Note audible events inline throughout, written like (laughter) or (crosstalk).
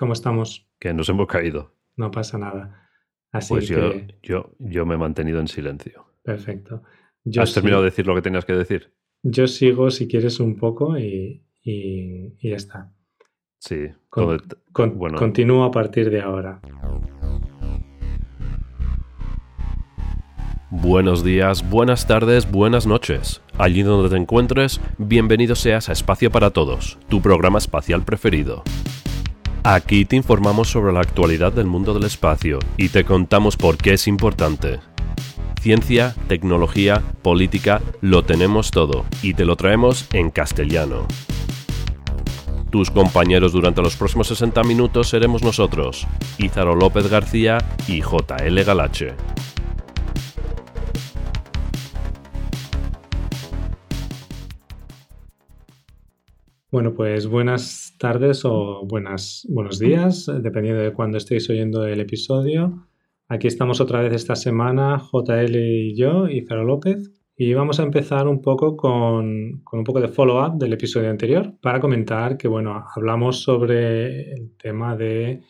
¿Cómo estamos? Que nos hemos caído. No pasa nada. Así Pues yo, que, yo, yo me he mantenido en silencio. perfecto. Yo, ¿Has sí- terminado de decir lo que tenías que decir? yo sigo si quieres un poco y, y- y ya está. Sí. Con- Donde- Con- Bueno. Continúo a partir de ahora. Buenos días, buenas tardes, buenas noches. Allí donde te encuentres, bienvenido seas a Espacio para Todos, tu programa espacial preferido. Aquí te informamos sobre la actualidad del mundo del espacio y te contamos por qué es importante. Ciencia, tecnología, política, lo tenemos todo y te lo traemos en castellano. Tus compañeros durante los próximos 60 minutos seremos nosotros, Ízaro López García y JL Galache. Bueno, pues buenas tardes o buenos días, dependiendo de cuándo estéis oyendo el episodio. Aquí estamos otra vez esta semana, JL y yo, y Zaro López. Y vamos a empezar un poco con, con un poco de follow-up del episodio anterior para comentar que, bueno, hablamos sobre el tema de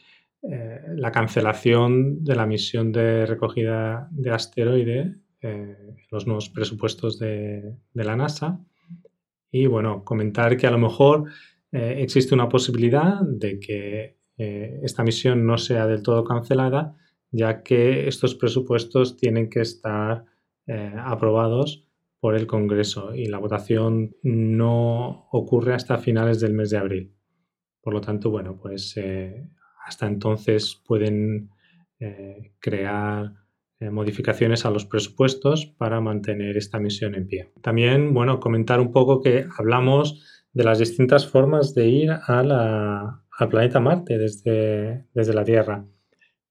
eh, la cancelación de la misión de recogida de asteroide, eh, los nuevos presupuestos de, de la NASA. Y bueno, comentar que a lo mejor eh, existe una posibilidad de que eh, esta misión no sea del todo cancelada, ya que estos presupuestos tienen que estar eh, aprobados por el Congreso y la votación no ocurre hasta finales del mes de abril. Por lo tanto, bueno, pues hasta entonces pueden crear modificaciones a los presupuestos para mantener esta misión en pie. También, bueno, comentar un poco que hablamos de las distintas formas de ir al planeta Marte desde, desde la Tierra.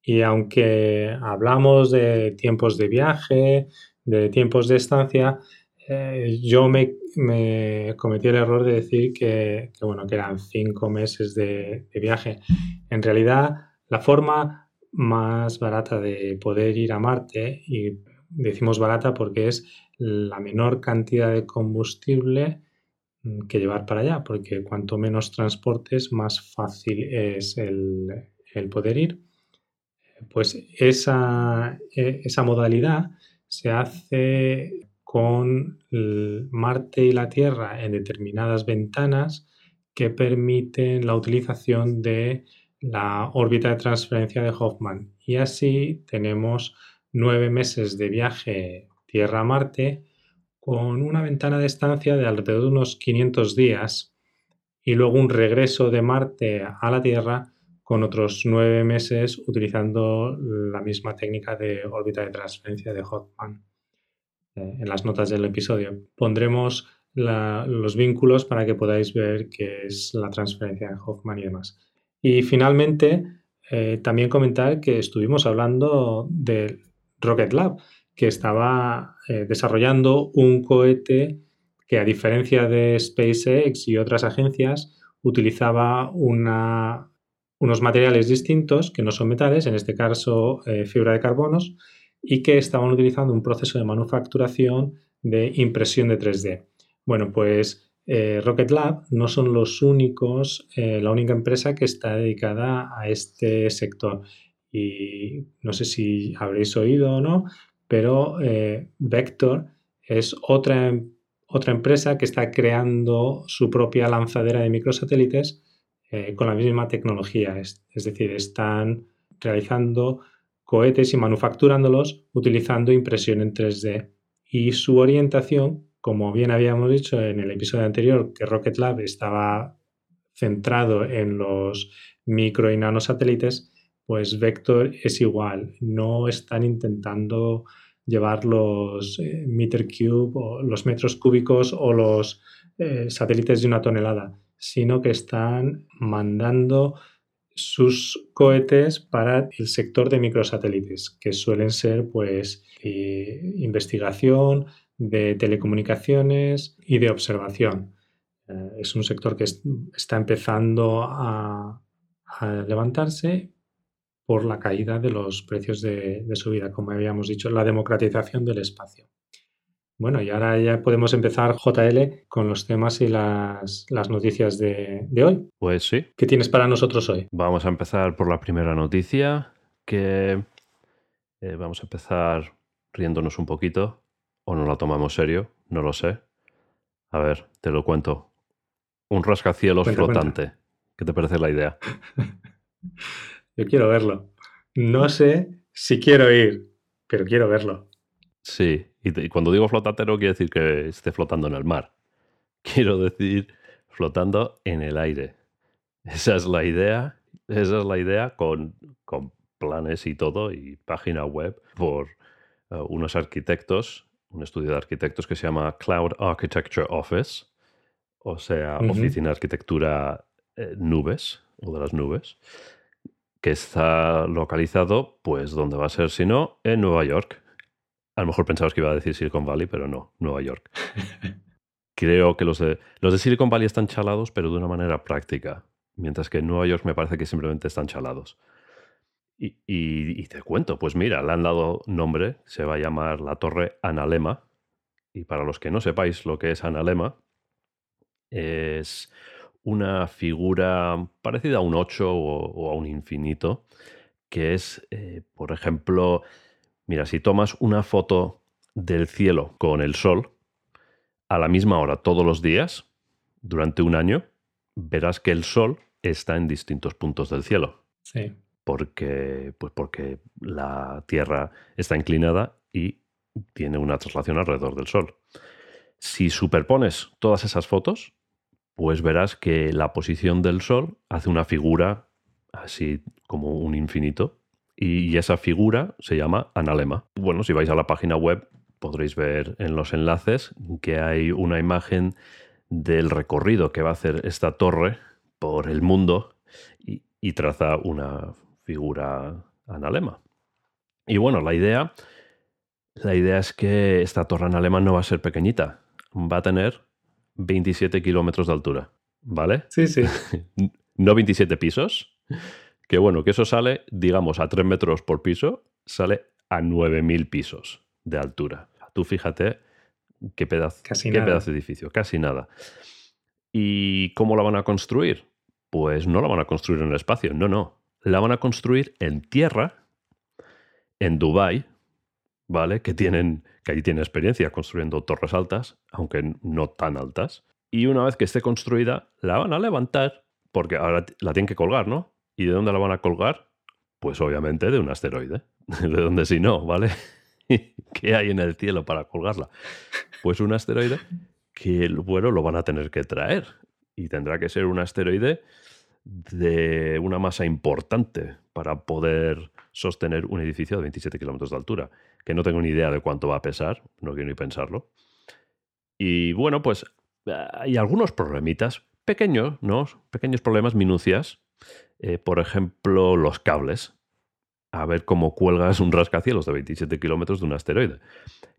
Y aunque hablamos de tiempos de viaje, de tiempos de estancia, eh, yo me, me cometí el error de decir que, bueno, que eran cinco meses de, de viaje. En realidad, la forma más barata de poder ir a Marte, y decimos barata porque es la menor cantidad de combustible que llevar para allá, porque cuanto menos transportes, más fácil es el, el poder ir. Pues esa, eh, esa modalidad se hace con Marte y la Tierra en determinadas ventanas que permiten la utilización de la órbita de transferencia de Hoffman. Y así tenemos nueve meses de viaje Tierra-Marte con una ventana de estancia de alrededor de unos 500 días y luego un regreso de Marte a la Tierra con otros nueve meses utilizando la misma técnica de órbita de transferencia de Hoffman. Eh, en las notas del episodio pondremos los vínculos para que podáis ver qué es la transferencia de Hoffman y demás. Y finalmente, eh, también comentar que estuvimos hablando del Rocket Lab, que estaba eh, desarrollando un cohete que a diferencia de SpaceX y otras agencias, utilizaba unos materiales distintos que no son metales, en este caso eh, fibra de carbonos, y que estaban utilizando un proceso de manufacturación de impresión de 3D. Bueno, pues eh, Rocket Lab no son los únicos, la única empresa que está dedicada a este sector. Y no sé si habréis oído o no, pero eh, Vector es otra, otra empresa que está creando su propia lanzadera de microsatélites eh, con la misma tecnología. Es, es decir, están realizando cohetes y manufacturándolos utilizando impresión en 3D. Y su orientación, como bien habíamos dicho en el episodio anterior, que Rocket Lab estaba centrado en los micro y nanosatélites, pues Vector es igual. No están intentando llevar los eh, meter cube o los metros cúbicos o los eh, satélites de una tonelada, sino que están mandando sus cohetes para el sector de microsatélites, que suelen ser pues investigación, de telecomunicaciones y de observación. Eh, es un sector que es- está empezando a levantarse por la caída de los precios de, de su vida, como habíamos dicho, la democratización del espacio. Bueno, y ahora ya podemos empezar, JL, con los temas y las, las noticias de, de hoy. Pues sí. ¿Qué tienes para nosotros hoy? Vamos a empezar por la primera noticia, que eh, vamos a empezar riéndonos un poquito, o no la tomamos serio, no lo sé. A ver, te lo cuento. Un rascacielos Cuenta, cuenta. flotante. ¿Qué te parece la idea? (laughs) Yo quiero verlo. No sé si quiero ir, pero quiero verlo. Sí, y, te- y cuando digo flotante no quiere decir que esté flotando en el mar. (laughs) Quiero decir flotando en el aire. Esa es la idea. Esa es la idea con, con planes y todo y página web por eh, unos arquitectos, un estudio de arquitectos que se llama Cloud Architecture Office, o sea. Oficina de Arquitectura eh, Nubes o de las nubes, que está localizado, pues, ¿dónde va a ser si no? En Nueva York. A lo mejor pensabas que iba a decir Silicon Valley, pero no, Nueva York. (laughs) Creo que los de, los de Silicon Valley están chalados, pero de una manera práctica. Mientras que en Nueva York me parece que simplemente están chalados. Y, y- y te cuento, pues mira, le han dado nombre, se va a llamar la Torre Analema. Y para los que no sepáis lo que es Analema, es una figura parecida a un 8 o, o a un infinito, que es, eh, por ejemplo, mira, si tomas una foto del cielo con el sol a la misma hora todos los días, durante un año, verás que el sol está en distintos puntos del cielo Sí. porque, pues porque la Tierra está inclinada y tiene una traslación alrededor del Sol. Si superpones todas esas fotos, pues verás que la posición del Sol hace una figura así como un infinito y esa figura se llama analema. Bueno, si vais a la página web podréis ver en los enlaces que hay una imagen del recorrido que va a hacer esta torre por el mundo y, traza una figura analema. Y bueno, la idea, la idea es que esta torre analema no va a ser pequeñita, va a tener 27 kilómetros de altura, ¿vale? Sí, sí. (laughs) No 27 pisos, que bueno, que eso sale, digamos, a 3 metros por piso, sale a 9.000 pisos de altura. Tú fíjate qué pedazo, Casi qué pedazo de edificio, casi nada. ¿Y cómo la van a construir? Pues no la van a construir en el espacio, no, no. La van a construir en tierra, en Dubái, ¿vale? Que tienen, que ahí tienen experiencia construyendo torres altas, aunque no tan altas. Y una vez que esté construida, la van a levantar, porque ahora la tienen que colgar, ¿no? ¿Y de dónde la van a colgar? Pues obviamente de un asteroide. (laughs) De donde si no, ¿vale? (laughs) ¿Qué hay en el cielo para colgarla? Pues un asteroide que, bueno, lo van a tener que traer. Y tendrá que ser un asteroide de una masa importante para poder sostener un edificio de 27 kilómetros de altura, que no tengo ni idea de cuánto va a pesar, no quiero ni pensarlo. Y bueno, pues hay algunos problemitas pequeños, ¿no? Pequeños problemas, minucias. Eh, por ejemplo, los cables. A ver cómo cuelgas un rascacielos de 27 kilómetros de un asteroide.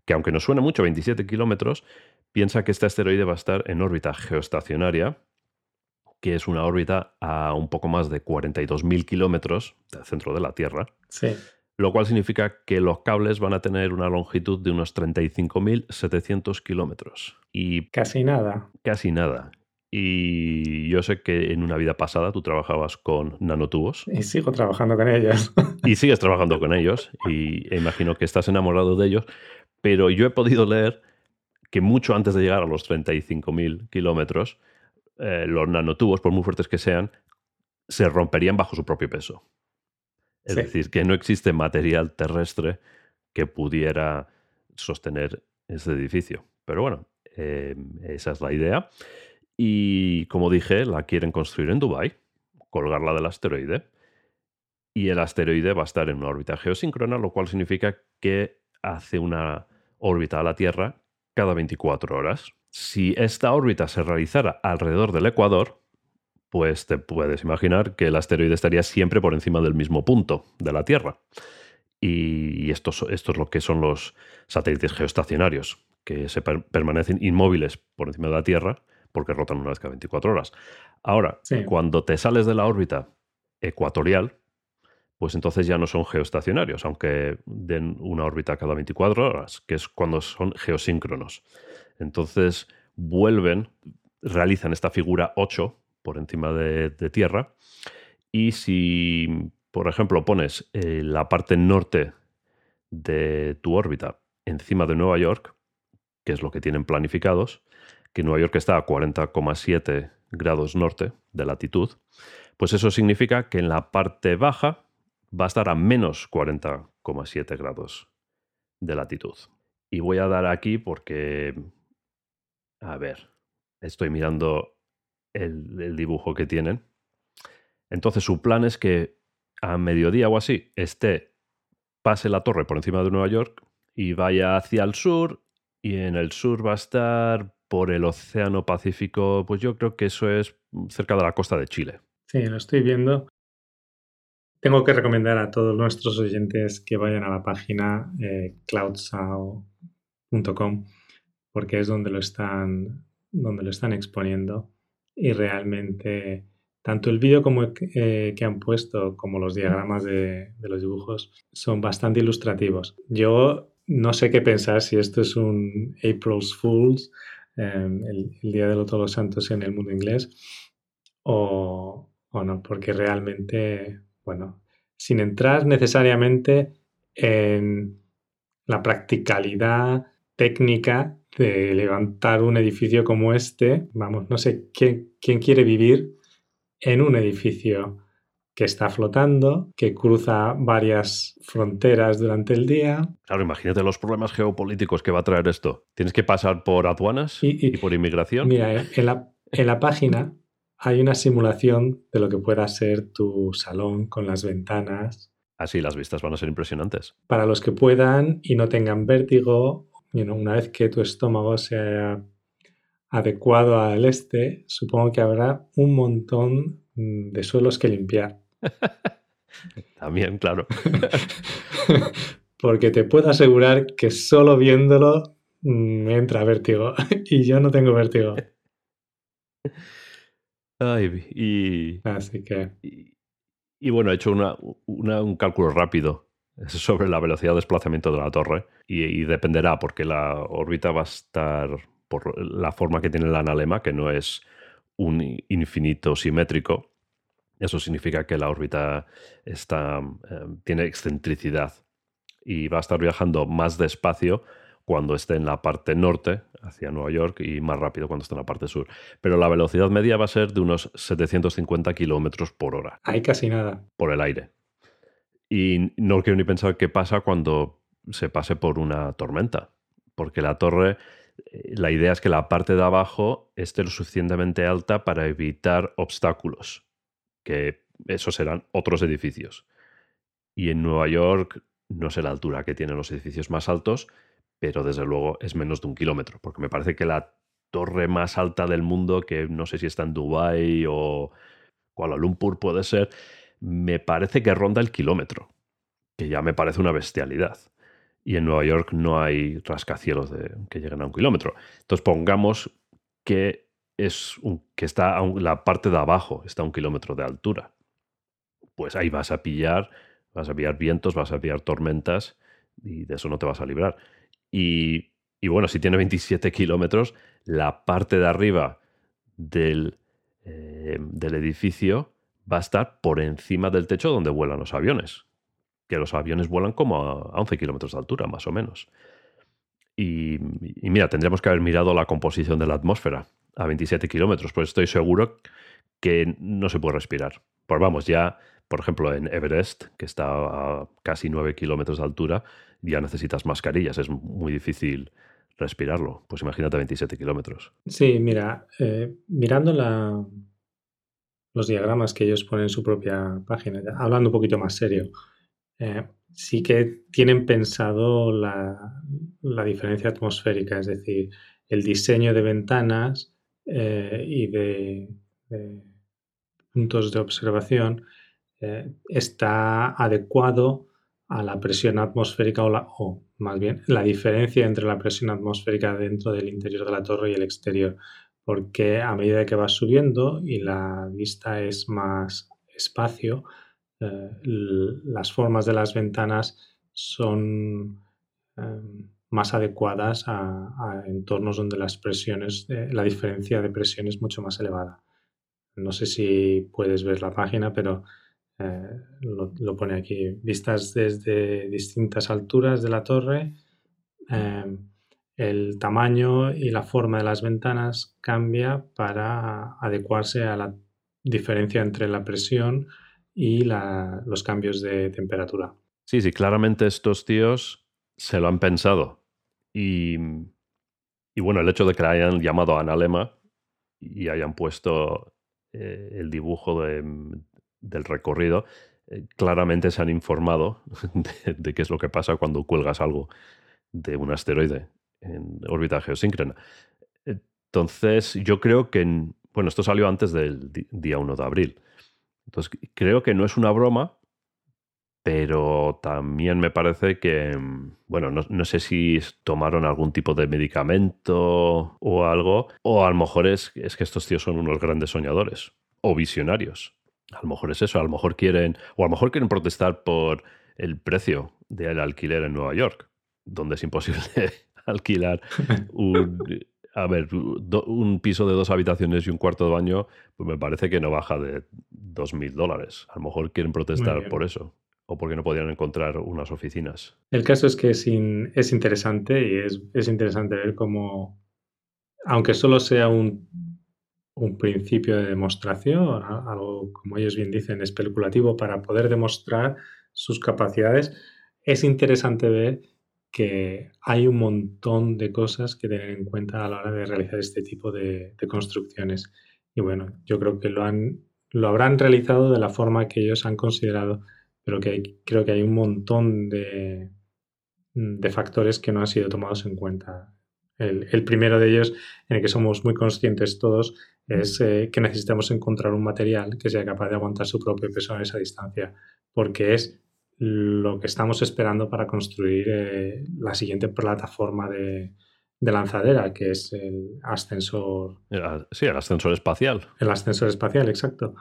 Que aunque nos suene mucho 27 kilómetros, piensa que este asteroide va a estar en órbita geoestacionaria, que es una órbita a un poco más de 42.000 kilómetros del centro de la Tierra, Sí. lo cual significa que los cables van a tener una longitud de unos 35.700 kilómetros. Y Casi nada. casi nada. Y yo sé que en una vida pasada tú trabajabas con nanotubos Y sigo trabajando con ellos. (laughs) y sigues trabajando con ellos y e imagino que estás enamorado de ellos, pero yo he podido leer que mucho antes de llegar a los 35.000 kilómetros, eh, los nanotubos, por muy fuertes que sean, se romperían bajo su propio peso. Es Sí. decir, que no existe material terrestre que pudiera sostener ese edificio. Pero bueno, eh, esa es la idea. Y como dije, la quieren construir en Dubái, colgarla del asteroide. Y el asteroide va a estar en una órbita geosíncrona, lo cual significa que hace una órbita a la Tierra cada 24 horas. Si esta órbita se realizara alrededor del Ecuador, pues te puedes imaginar que el asteroide estaría siempre por encima del mismo punto de la Tierra. Y esto, es lo que son los satélites geoestacionarios, que se per- permanecen inmóviles por encima de la Tierra porque rotan una vez cada 24 horas. Ahora, Sí. cuando te sales de la órbita ecuatorial, pues entonces ya no son geoestacionarios, aunque den una órbita cada 24 horas, que es cuando son geosíncronos. Entonces vuelven, realizan esta figura 8 por encima de, Tierra, y si, por ejemplo, pones eh, la parte norte de tu órbita encima de Nueva York, que es lo que tienen planificados, que Nueva York está a 40,7 grados norte de latitud, pues eso significa que en la parte baja va a estar a menos 40,7 grados de latitud. Y voy a dar aquí porque, a ver, estoy mirando el, dibujo que tienen. Entonces su plan es que a mediodía o así esté, pase la torre por encima de Nueva York y vaya hacia el sur y en el sur va a estar por el Océano Pacífico, pues yo creo que eso es cerca de la costa de Chile. Sí, lo estoy viendo. Tengo que recomendar a todos nuestros oyentes que vayan a la página eh, cloudsao.com porque es donde lo están donde lo están exponiendo y realmente tanto el vídeo como eh, que han puesto como los diagramas de, los dibujos son bastante ilustrativos. Yo no sé qué pensar si esto es un April's Fools Em, el, Día de Todos los Santos en el mundo inglés o, no, porque realmente, bueno, sin entrar necesariamente en la practicalidad técnica de levantar un edificio como este, vamos, no sé quién, quién quiere vivir en un edificio que está flotando, que cruza varias fronteras durante el día. Claro, imagínate los problemas geopolíticos que va a traer esto. Tienes que pasar por aduanas y, por inmigración. Mira, eh, en la, en la página hay una simulación de lo que pueda ser tu salón con las ventanas. Así, ah, las vistas van a ser impresionantes. Para los que puedan y no tengan vértigo, una vez que tu estómago sea adecuado al este, supongo que habrá un montón de suelos que limpiar. (laughs) También, claro. (laughs) Porque te puedo asegurar que solo viéndolo me entra vértigo. (laughs) y yo no tengo vértigo. Ay, y. Así que. Y, bueno, he hecho un cálculo rápido (laughs) sobre la velocidad de desplazamiento de la torre. Y, dependerá, porque la órbita va a estar por la forma que tiene el analema, que no es un infinito simétrico, eso significa que la órbita está, em, tiene excentricidad y va a estar viajando más despacio cuando esté en la parte norte, hacia Nueva York, y más rápido cuando esté en la parte sur. Pero la velocidad media va a ser de unos 750 kilómetros por hora. Hay casi nada. Por el aire. Y no quiero ni pensar qué pasa cuando se pase por una tormenta. Porque la torre, eh, la idea es que la parte de abajo esté lo suficientemente alta para evitar obstáculos que esos serán otros edificios. Y en Nueva York no sé la altura que tienen los edificios más altos, pero desde luego es menos de un kilómetro, porque me parece que la torre más alta del mundo, que no sé si está en Dubái o Kuala Lumpur puede ser, me parece que ronda el kilómetro, que ya me parece una bestialidad. Y en Nueva York no hay rascacielos que lleguen a un kilómetro. Entonces pongamos que es que está la parte de abajo, está a un kilómetro de altura. Pues ahí vas a pillar, vas a pillar vientos, vas a pillar tormentas y de eso no te vas a librar. Y, bueno, si tiene 27 kilómetros, la parte de arriba del, eh, del edificio va a estar por encima del techo donde vuelan los aviones. Que los aviones vuelan como a 11 kilómetros de altura, más o menos. y, mira, tendríamos que haber mirado la composición de la atmósfera a 27 kilómetros, pues estoy seguro que no se puede respirar. Pues vamos, ya, por ejemplo, en Everest, que está a casi 9 kilómetros de altura, ya necesitas mascarillas, es muy difícil respirarlo. Pues imagínate 27 kilómetros. Sí, mira, eh, mirando la, los diagramas que ellos ponen en su propia página, hablando un poquito más serio, eh, sí que tienen pensado la, la, diferencia atmosférica, es decir, el diseño de ventanas eh, y de, puntos de observación está adecuado a la presión atmosférica o, o más bien la diferencia entre la presión atmosférica dentro del interior de la torre y el exterior, porque a medida que va subiendo y la vista es más espacio, eh, las formas de las ventanas son em, más adecuadas a, entornos donde las presiones, la diferencia de presión es mucho más elevada. No sé si puedes ver la página, pero eh, lo, pone aquí. Vistas desde distintas alturas de la torre, em, el tamaño y la forma de las ventanas cambia para adecuarse a la diferencia entre la presión y los cambios de temperatura. Sí, sí, claramente estos tíos se lo han pensado. Y, bueno, el hecho de que hayan llamado a Analema y hayan puesto eh, el dibujo del recorrido, eh, claramente se han informado (laughs) de, qué es lo que pasa cuando cuelgas algo de un asteroide en órbita geosíncrona. Entonces, yo creo que, bueno, esto salió antes del día 1 de abril. Entonces, creo que no es una broma, pero también me parece que, bueno, no, sé si tomaron algún tipo de medicamento o algo, o a lo mejor es, es que estos tíos son unos grandes soñadores o visionarios. A lo mejor es eso, a lo mejor quieren, o a lo mejor quieren protestar por el precio del alquiler en Nueva York, donde es imposible (laughs) alquilar un, a ver, un piso de dos habitaciones y un cuarto de baño, pues me parece que no baja de dos mil dólares. A lo mejor quieren protestar por eso o porque no podían encontrar unas oficinas. El caso es que es, es interesante y es, es, interesante ver cómo, aunque solo sea un, un principio de demostración, algo como ellos bien dicen, especulativo para poder demostrar sus capacidades, es interesante ver que hay un montón de cosas que tener en cuenta a la hora de realizar este tipo de, construcciones. Y bueno, yo creo que lo, han, lo habrán realizado de la forma que ellos han considerado, pero que creo que hay un montón de, de factores que no han sido tomados en cuenta. El, primero de ellos, en el que somos muy conscientes todos, es eh, que necesitamos encontrar un material que sea capaz de aguantar su propio peso en esa distancia, porque es lo que estamos esperando para construir eh, la siguiente plataforma de, lanzadera, que es el ascensor. Sí, el ascensor espacial. El ascensor espacial, exacto.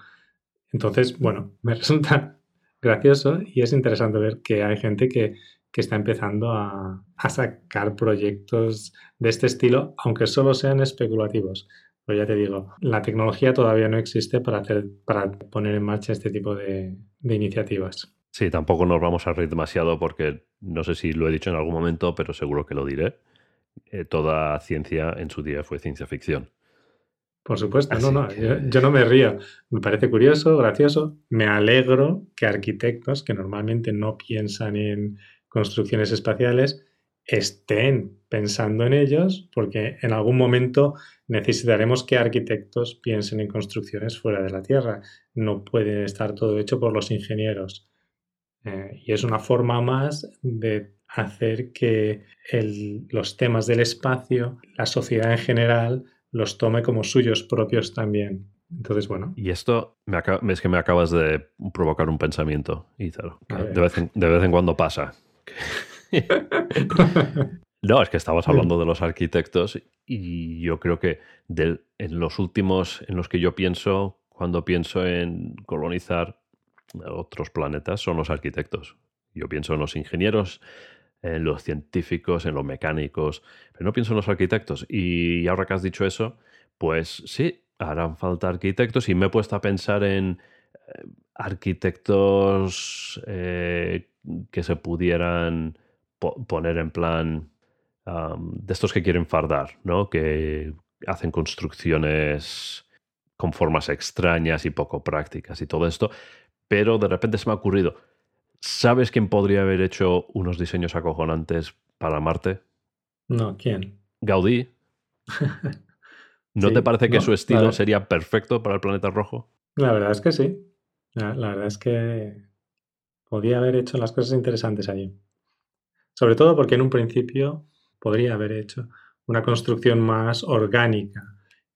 Entonces, bueno, (laughs) me resulta gracioso y es interesante ver que hay gente que, está empezando a, sacar proyectos de este estilo, aunque solo sean especulativos. Pero ya te digo, la tecnología todavía no existe para, hacer, para poner en marcha este tipo de iniciativas. Sí, tampoco nos vamos a reír demasiado porque no sé si lo he dicho en algún momento, pero seguro que lo diré. Eh, toda ciencia en su día fue ciencia ficción. Por supuesto, no, no, yo, no me río. Me parece curioso, gracioso. Me alegro que arquitectos que normalmente no piensan en construcciones espaciales estén pensando en ellos, porque en algún momento necesitaremos que arquitectos piensen en construcciones fuera de la Tierra. No puede estar todo hecho por los ingenieros. Eh, y es una forma más de hacer que los temas del espacio, la sociedad en general, los tome como suyos propios también. Entonces, bueno. Y esto me es que me acabas de provocar un pensamiento, Ízaro. De vez, en, de vez en cuando pasa. (laughs) (laughs) no, es que estabas hablando de los arquitectos y yo creo que en los últimos en los que yo pienso, cuando pienso en colonizar otros planetas son los arquitectos. Yo pienso en los ingenieros, en los científicos, en los mecánicos, pero no pienso en los arquitectos. Y ahora que has dicho eso, pues sí, harán falta arquitectos y me he puesto a pensar en eh, arquitectos eh, que se pudieran poner en plan de estos que quieren fardar, ¿no? Que hacen construcciones con formas extrañas y poco prácticas y todo esto, pero de repente se me ha ocurrido, ¿sabes quién podría haber hecho unos diseños acojonantes para Marte? No, ¿quién? Gaudí. (laughs) ¿No te parece que su estilo sería perfecto para el planeta rojo? La verdad es que sí. La, verdad es que podría haber hecho las cosas interesantes allí. Sobre todo porque en un principio podría haber hecho una construcción más orgánica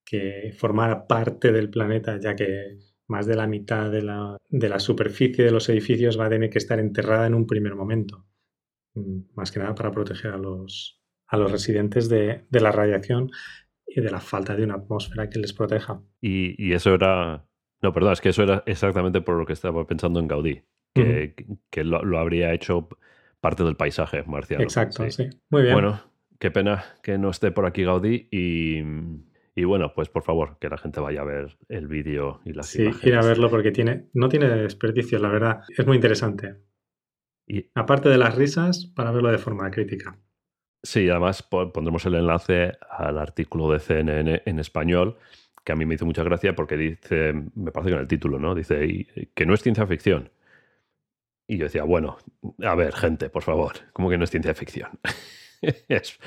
que formara parte del planeta, ya que más de la mitad de la, de la, superficie de los edificios va a tener que estar enterrada en un primer momento. Mm, más que nada para proteger a los, a los residentes de, de la radiación y de la falta de una atmósfera que les proteja. Y, y, eso era... No, perdón, es que eso era exactamente por lo que estaba pensando en Gaudí. que, que lo, habría hecho parte del paisaje marciano. Exacto, sí. Muy bien. Bueno, qué pena que no esté por aquí Gaudí y, y bueno, pues por favor, que la gente vaya a ver el vídeo y las sí, ir a verlo porque tiene, no tiene desperdicio, la verdad. Es muy interesante. Y, Aparte de las risas, para verlo de forma crítica. Sí, además pondremos el enlace al artículo de CNN en español, que a mí me hizo mucha gracia porque dice, me parece que en el título, ¿no? Dice que no es ciencia ficción. Y yo decía, bueno, a ver, gente, por favor, ¿cómo que no es ciencia ficción? (laughs) (laughs) es,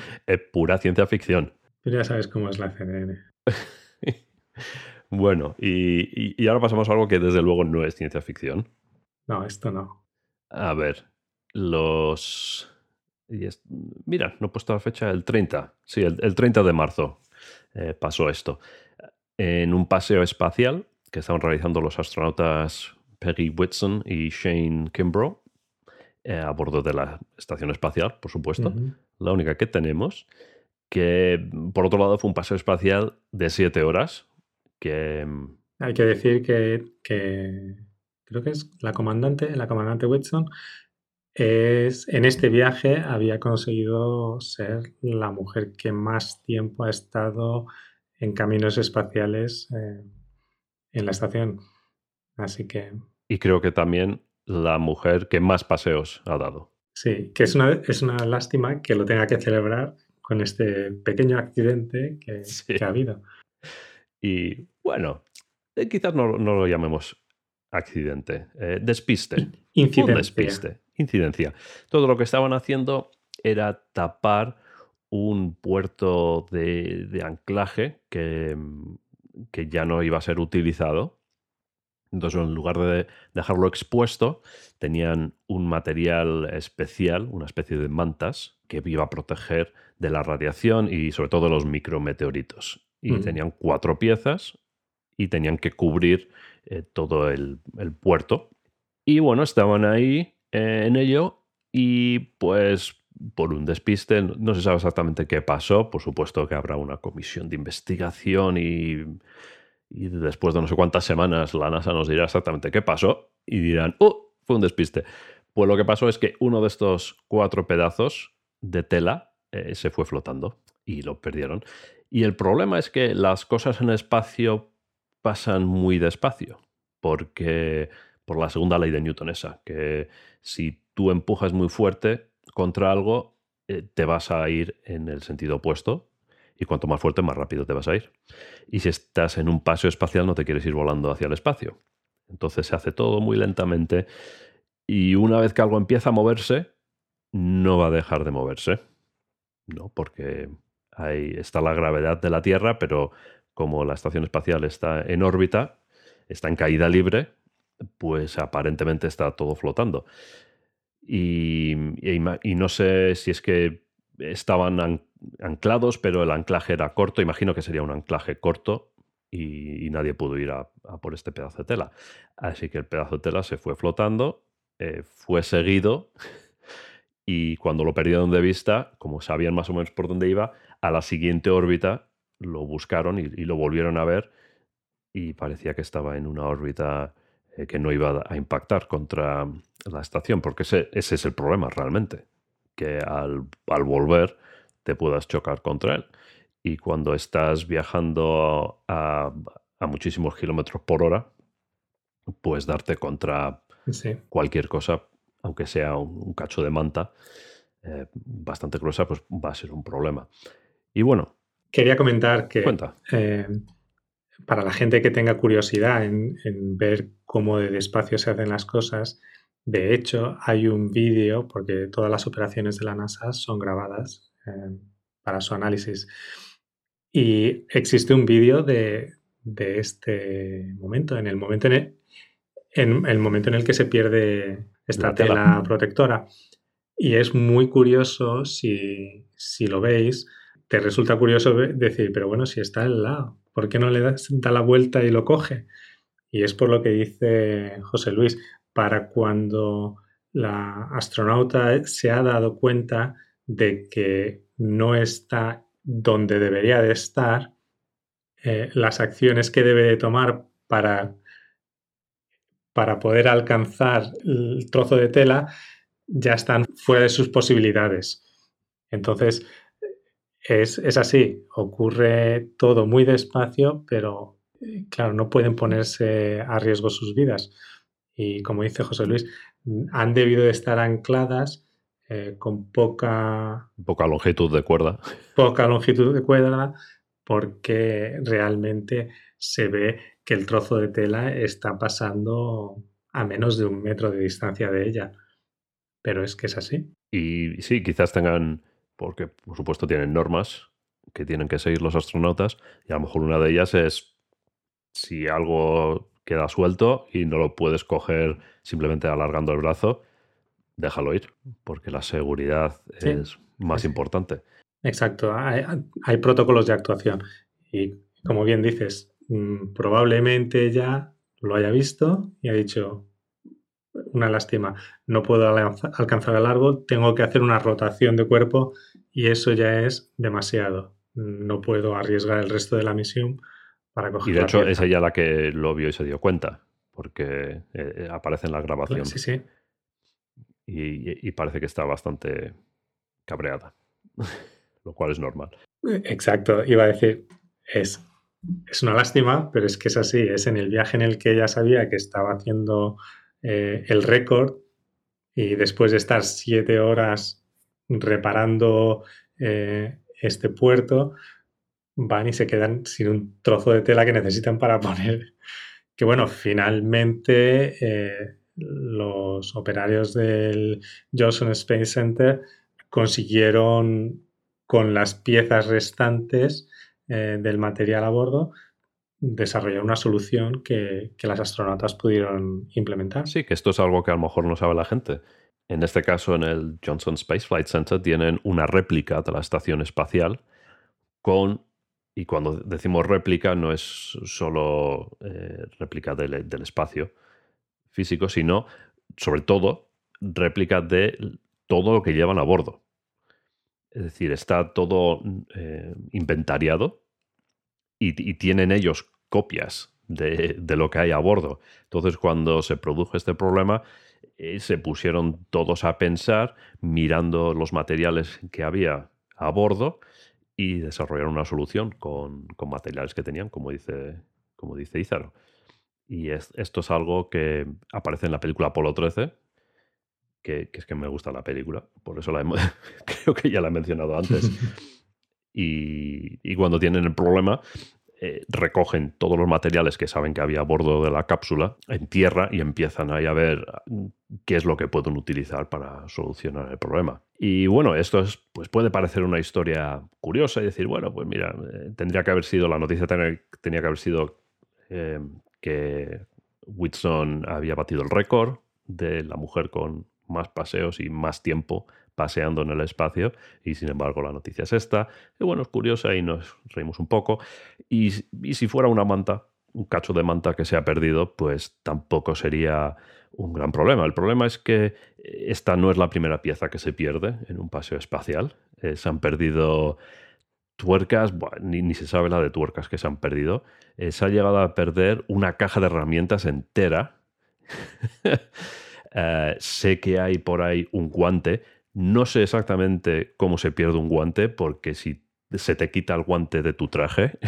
pura ciencia ficción. Pero ya sabes cómo es la CNN. (laughs) bueno, y, y ahora pasamos a algo que desde luego no es ciencia ficción. No, esto no. A ver, los y mira, no he puesto la fecha, el 30. Sí, el, 30 de marzo eh, pasó esto. En un paseo espacial que estaban realizando los astronautas Peggy Whitson y Shane Kimbrough eh, a bordo de la estación espacial, por supuesto. La única que tenemos. Que por otro lado fue un paseo espacial de siete horas. Que. Mm, Hay que decir que, que creo que es la comandante, la comandante Whitson, es, en este viaje había conseguido ser la mujer que más tiempo ha estado en caminos espaciales eh, en la estación. Así que... Y creo que también la mujer que más paseos ha dado. Sí, que es una, es una lástima que lo tenga que celebrar con este pequeño accidente que, (laughs) ha habido. Y bueno, eh, quizás no, lo llamemos accidente, eh, despiste. Incidencia. Un despiste incidencia. Todo lo que estaban haciendo era tapar un puerto de, anclaje que, que, ya no iba a ser utilizado. Entonces, en lugar de dejarlo expuesto, tenían un material especial, una especie de mantas, que iba a proteger de la radiación y sobre todo de los micrometeoritos. Y mm. tenían cuatro piezas y tenían que cubrir eh, todo el, el puerto. Y bueno, estaban ahí eh, en ello y pues por un despiste, no se sabe exactamente qué pasó, por supuesto que habrá una comisión de investigación y, y después de no sé cuántas semanas la NASA nos dirá exactamente qué pasó y dirán, ¡oh! Fue un despiste. Pues lo que pasó es que uno de estos cuatro pedazos de tela eh, se fue flotando y lo perdieron. Y el problema es que las cosas en espacio pasan muy despacio, porque por la segunda ley de Newton esa, que si tú empujas muy fuerte contra algo, eh, te vas a ir en el sentido opuesto y cuanto más fuerte, más rápido te vas a ir. Y si estás en un paseo espacial, no te quieres ir volando hacia el espacio. Entonces se hace todo muy lentamente y una vez que algo empieza a moverse, no va a dejar de moverse. ¿no? Porque ahí está la gravedad de la Tierra, pero como la estación espacial está en órbita, está en caída libre, pues aparentemente está todo flotando. Y, no sé si es que estaban anclados, pero el anclaje era corto. Imagino que sería un anclaje corto y, nadie pudo ir a, por este pedazo de tela. Así que el pedazo de tela se fue flotando, eh, fue seguido (laughs) y cuando lo perdieron de vista, como sabían más o menos por dónde iba, a la siguiente órbita lo buscaron y lo volvieron a ver y parecía que estaba en una órbita eh, que no iba a impactar contra la estación, porque ese, ese es el problema realmente, que al, volver te puedas chocar contra él. Y cuando estás viajando a, muchísimos kilómetros por hora, pues darte contra cualquier cosa, aunque sea un, cacho de manta, eh, bastante gruesa, pues va a ser un problema. Y bueno. Quería comentar que eh, para la gente que tenga curiosidad en, ver cómo de despacio se hacen las cosas, de hecho hay un vídeo, porque todas las operaciones de la NASA son grabadas eh, para su análisis, y existe un vídeo de, este momento, en el momento en el, momento en el que se pierde esta tela protectora. Y es muy curioso si, si lo veis, te resulta curioso decir, pero bueno, si está al lado, ¿por qué no le da la vuelta y lo coge? Y es por lo que dice José Luis, para cuando la astronauta se ha dado cuenta de que no está donde debería de estar, eh, las acciones que debe de tomar para, para poder alcanzar el trozo de tela ya están fuera de sus posibilidades. Entonces, es, es así, ocurre todo muy despacio, pero eh, claro, no pueden ponerse a riesgo sus vidas. Y como dice José Luis, han debido de estar ancladas eh, con poca... Poca longitud de cuerda. Poca longitud de cuerda porque realmente se ve que el trozo de tela está pasando a menos de un metro de distancia de ella. Pero es que es así. Y sí, quizás tengan, porque por supuesto tienen normas que tienen que seguir los astronautas, y a lo mejor una de ellas es si algo queda suelto y no lo puedes coger simplemente alargando el brazo, déjalo ir, porque la seguridad es más importante. Exacto, hay, protocolos de actuación y como bien dices, mm, probablemente ya lo haya visto y ha dicho, una lástima, no puedo alcanzar el árbol, tengo que hacer una rotación de cuerpo y eso ya es demasiado. No puedo arriesgar el resto de la misión para coger. Y de hecho es ella la que lo vio y se dio cuenta, porque eh, eh, aparece en la grabación. Sí, sí. y parece que está bastante cabreada. (laughs) lo cual es normal. Exacto, iba a decir, es, es una lástima, pero es que es así, es en el viaje en el que ella sabía que estaba haciendo eh, el récord y después de estar siete horas reparando eh, este puerto, van y se quedan sin un trozo de tela que necesitan para (laughs) poner. Que bueno, finalmente eh, los operarios del Johnson Space Center consiguieron con las piezas restantes eh, del material a bordo, desarrollar una solución que, las astronautas pudieron implementar. Sí, que esto es algo que a lo mejor no sabe la gente. En este caso, en el Johnson Space Flight Center tienen una réplica de la estación espacial con, y cuando decimos réplica no es solo eh, réplica del, espacio físico, sino sobre todo réplica de todo lo que llevan a bordo. Es decir, está todo eh, inventariado y, tienen ellos copias de, lo que hay a bordo. Entonces, cuando se produjo este problema, eh, se pusieron todos a pensar mirando los materiales que había a bordo y desarrollaron una solución con, materiales que tenían, como dice, como dice Ízaro. Y esto es algo que aparece en la película Apolo 13, que, es que me gusta la película, por eso la (laughs) creo que ya la he mencionado antes. (laughs) y, cuando tienen el problema, eh, recogen todos los materiales que saben que había a bordo de la cápsula en tierra y empiezan ahí a ver mm, qué es lo que pueden utilizar para solucionar el problema. Y bueno, esto es, pues puede parecer una historia curiosa y decir, bueno, pues mira, eh, tendría que haber sido, la noticia tenía, que haber sido eh, que Whitson había batido el récord de la mujer con más paseos y más tiempo paseando en el espacio y sin embargo la noticia es esta. Y bueno, es curiosa y nos reímos un poco. Y, si fuera una manta, un cacho de manta que se ha perdido, pues tampoco sería un gran problema. El problema es que esta no es la primera pieza que se pierde en un paseo espacial. Eh, se han perdido tuercas, ni, se sabe la de tuercas que se han perdido. Eh, se ha llegado a perder una caja de herramientas entera. (laughs) Eh, sé que hay por ahí un guante. No sé exactamente cómo se pierde un guante, porque si se te quita el guante de tu traje,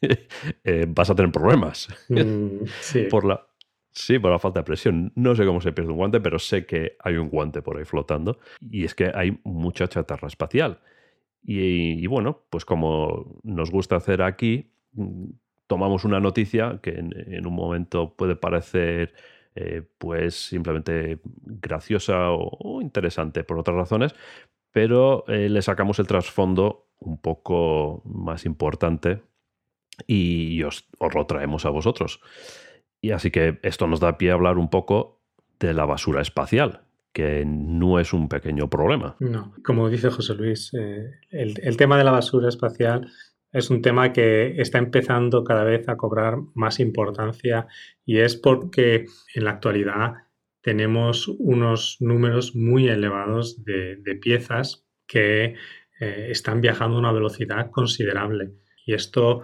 (laughs) eh, vas a tener problemas. Mm, sí. (laughs) por la, sí, por la falta de presión. No sé cómo se pierde un guante, pero sé que hay un guante por ahí flotando. Y es que hay mucha chatarra espacial. Y, bueno, pues como nos gusta hacer aquí, mm, tomamos una noticia que en un momento puede parecer eh, pues simplemente graciosa o, interesante por otras razones, pero eh, le sacamos el trasfondo un poco más importante y os, lo traemos a vosotros. Y así que esto nos da pie a hablar un poco de la basura espacial, que no es un pequeño problema. No, como dice José Luis, eh, el, tema de la basura espacial es un tema que está empezando cada vez a cobrar más importancia y es porque en la actualidad tenemos unos números muy elevados de, piezas que eh, están viajando a una velocidad considerable y esto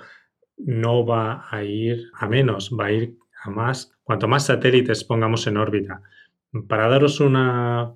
no va a ir a menos, va a ir a más cuanto más satélites pongamos en órbita. Para daros una,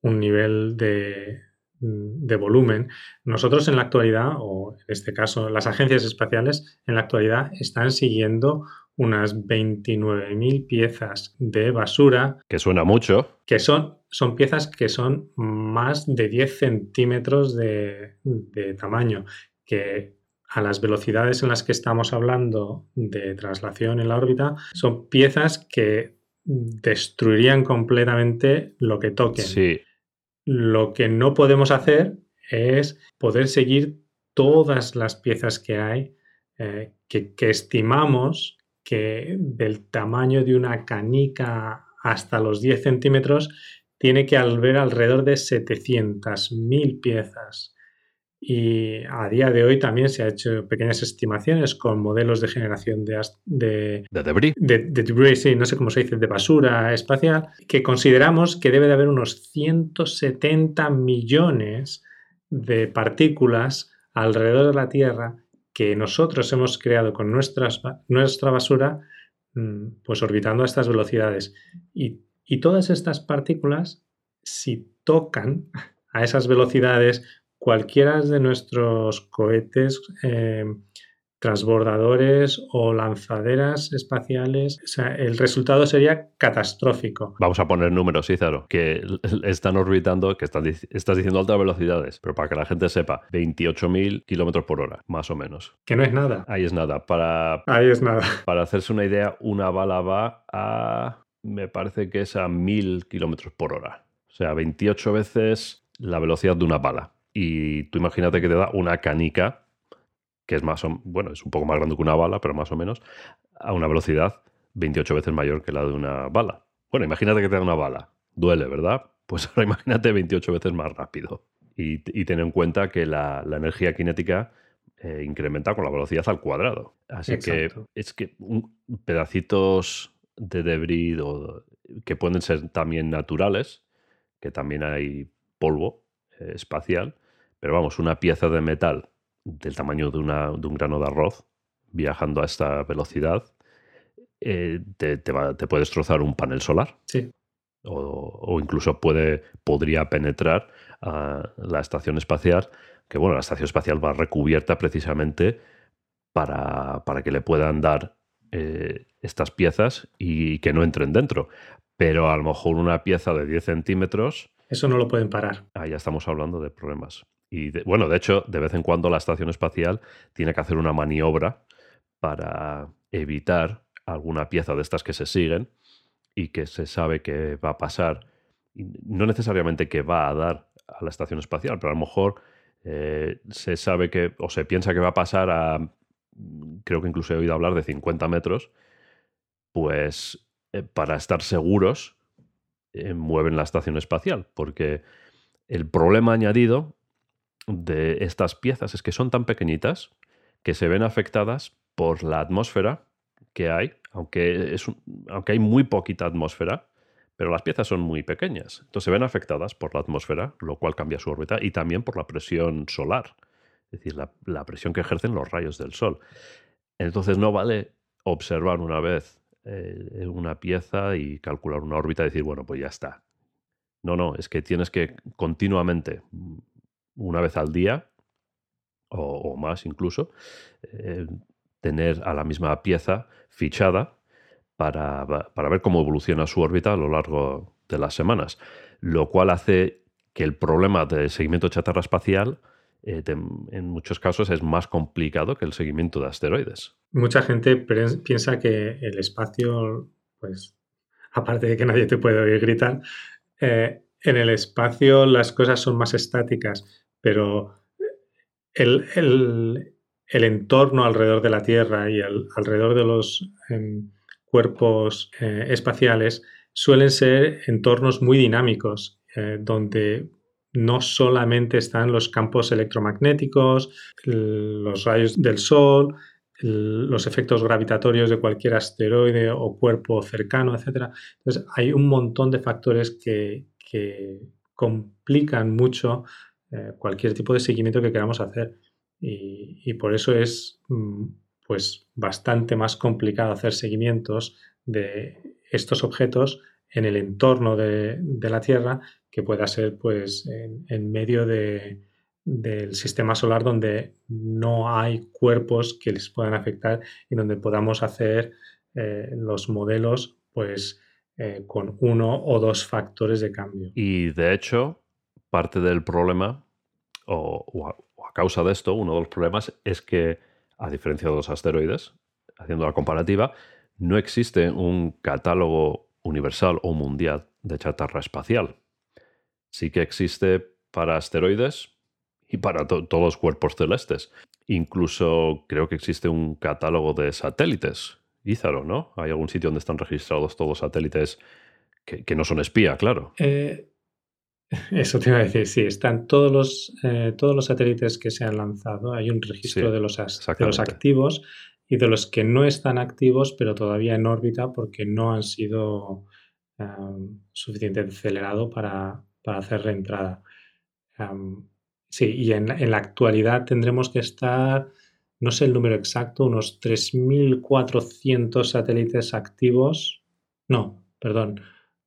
un nivel de, de volumen, nosotros en la actualidad, o en este caso las agencias espaciales en la actualidad, están siguiendo unas 29.000 piezas de basura. Que suena mucho. Que son, son piezas que son más de 10 centímetros de, de tamaño, que a las velocidades en las que estamos hablando de traslación en la órbita, son piezas que destruirían completamente lo que toquen. Sí. Lo que no podemos hacer es poder seguir todas las piezas que hay, eh, que, estimamos que del tamaño de una canica hasta los 10 centímetros tiene que haber alrededor de 700.000 piezas. Y a día de hoy también se ha hecho pequeñas estimaciones con modelos de generación de, de, de debris. De, debris, sí, no sé cómo se dice, de basura espacial, que consideramos que debe de haber unos 170 millones de partículas alrededor de la Tierra que nosotros hemos creado con nuestras, nuestra basura, mm, pues orbitando a estas velocidades. Y, y todas estas partículas, si tocan a esas velocidades, cualquiera de nuestros cohetes eh, transbordadores o lanzaderas espaciales, el resultado sería catastrófico. Vamos a poner números, Cícero, que (laughs) están orbitando, que están, estás diciendo altas velocidades, pero para que la gente sepa, 28.000 kilómetros por hora, más o menos. Que no es nada. Ahí es nada. Para, Ahí es nada. (laughs) Para hacerse una idea, una bala va a, me parece que es a 1.000 kilómetros por hora. O sea, 28 veces la velocidad de una bala y tú imagínate que te da una canica, que es más o, bueno, es un poco más grande que una bala, pero más o menos, a una velocidad 28 veces mayor que la de una bala. Bueno, imagínate que te da una bala. Duele, ¿verdad? Pues (laughs) ahora imagínate 28 veces más rápido. Y, ten en cuenta que la, energía cinética eh, incrementa con la velocidad al cuadrado. Así que es que pedacitos de debris que pueden ser también naturales, que también hay polvo eh, espacial, pero vamos, una pieza de metal del tamaño de, un grano de arroz viajando a esta velocidad eh, te, puede destrozar un panel solar. Sí. O, incluso puede, podría penetrar a la estación espacial, que bueno, la estación espacial va recubierta precisamente para, que le puedan dar eh, estas piezas y que no entren dentro. Pero a lo mejor una pieza de 10 centímetros... Eso no lo pueden parar. Ahí ya estamos hablando de problemas. Y bueno, de hecho, de vez en cuando la estación espacial tiene que hacer una maniobra para evitar alguna pieza de estas que se siguen y que se sabe que va a pasar, no necesariamente que va a dar a la estación espacial, pero a lo mejor eh, se sabe que, o se piensa que va a pasar a, creo que incluso he oído hablar de 50 metros, pues eh, para estar seguros eh, mueven la estación espacial, porque el problema añadido de estas piezas es que son tan pequeñitas que se ven afectadas por la atmósfera que hay, aunque, es aunque hay muy poquita atmósfera, pero las piezas son muy pequeñas. Entonces se ven afectadas por la atmósfera, lo cual cambia su órbita, y también por la presión solar, es decir, la, presión que ejercen los rayos del Sol. Entonces no vale observar una vez eh, una pieza y calcular una órbita y decir, bueno, pues ya está. No, no, es que tienes que continuamente una vez al día o, más incluso, eh, tener a la misma pieza fichada para, ver cómo evoluciona su órbita a lo largo de las semanas, lo cual hace que el problema de seguimiento chatarra espacial eh, en muchos casos es más complicado que el seguimiento de asteroides. Mucha gente piensa que el espacio, pues, aparte de que nadie te puede oír gritar, eh, en el espacio las cosas son más estáticas pero el, entorno alrededor de la Tierra y alrededor de los em, cuerpos eh, espaciales suelen ser entornos muy dinámicos, eh, donde no solamente están los campos electromagnéticos, los rayos del Sol, los efectos gravitatorios de cualquier asteroide o cuerpo cercano, etc. Entonces, hay un montón de factores que, que complican mucho eh, cualquier tipo de seguimiento que queramos hacer. Y, por eso es mm, pues bastante más complicado hacer seguimientos de estos objetos en el entorno de, la Tierra, que pueda ser pues en, medio del sistema solar donde no hay cuerpos que les puedan afectar y donde podamos hacer eh, los modelos pues eh, con uno o dos factores de cambio. Y de hecho, parte del problema, o, a, causa de esto, uno de los problemas es que, a diferencia de los asteroides, haciendo la comparativa, no existe un catálogo universal o mundial de chatarra espacial. Sí que existe para asteroides y para todos los cuerpos celestes. Incluso creo que existe un catálogo de satélites Ízaro, ¿no? ¿Hay algún sitio donde están registrados todos los satélites que, no son espía, claro? Eh, (laughs) eso te iba a decir, sí, están todos los, eh, todos los satélites que se han lanzado. Hay un registro de, los, los activos y de los que no están activos, pero todavía en órbita porque no han sido suficientemente acelerados para, hacer reentrada. sí, y en, en, la actualidad tendremos que estar no sé el número exacto, unos 3.400 satélites activos. No, perdón,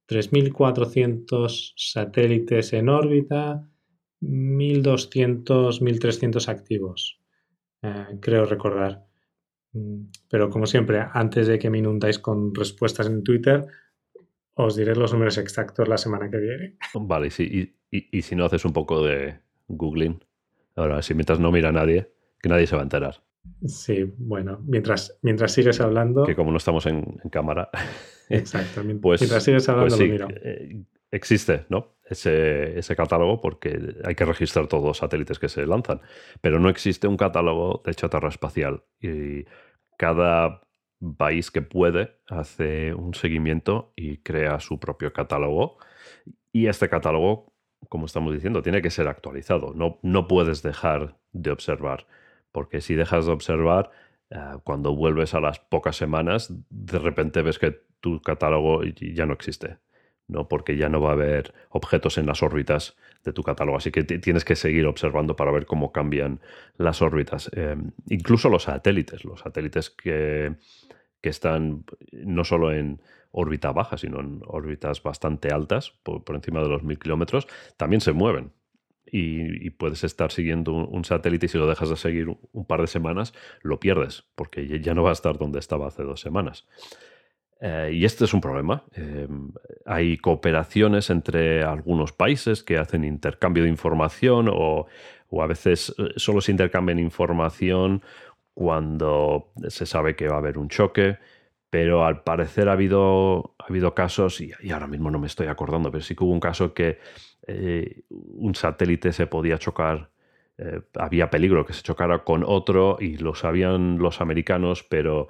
3.400 satélites en órbita, 1.200, 1.300 activos, eh, creo recordar. Mm, pero como siempre, antes de que me inundáis con respuestas en Twitter, os diré los números exactos la semana que viene. Vale, sí, y, y si no haces un poco de googling, ahora si mientras no mira a nadie, que nadie se va a enterar. Sí, bueno, mientras, mientras sigues hablando. Que como no estamos en, cámara. (laughs) Exactamente. pues, mientras sigues hablando, pues lo miro. Eh, existe, ¿no? Ese, ese, catálogo porque hay que registrar todos los satélites que se lanzan. Pero no existe un catálogo de chatarra espacial. Y cada país que puede hace un seguimiento y crea su propio catálogo. Y este catálogo, como estamos diciendo, tiene que ser actualizado. No, no puedes dejar de observar porque si dejas de observar, eh, cuando vuelves a las pocas semanas, de repente ves que tu catálogo ya no existe, ¿no? porque ya no va a haber objetos en las órbitas de tu catálogo. Así que tienes que seguir observando para ver cómo cambian las órbitas. Eh, incluso los satélites, los satélites que, están no solo en órbita baja, sino en órbitas bastante altas, por, por encima de los mil kilómetros, también se mueven y, puedes estar siguiendo un, satélite y si lo dejas de seguir un, par de semanas, lo pierdes, porque ya no va a estar donde estaba hace dos semanas. Eh, y este es un problema. Em, hay cooperaciones entre algunos países que hacen intercambio de información o, o, a veces eh, solo se intercambian información cuando se sabe que va a haber un choque, pero al parecer ha habido, ha habido casos, y, y ahora mismo no me estoy acordando, pero sí que hubo un caso que eh, un satélite se podía chocar, eh, había peligro que se chocara con otro y lo sabían los americanos, pero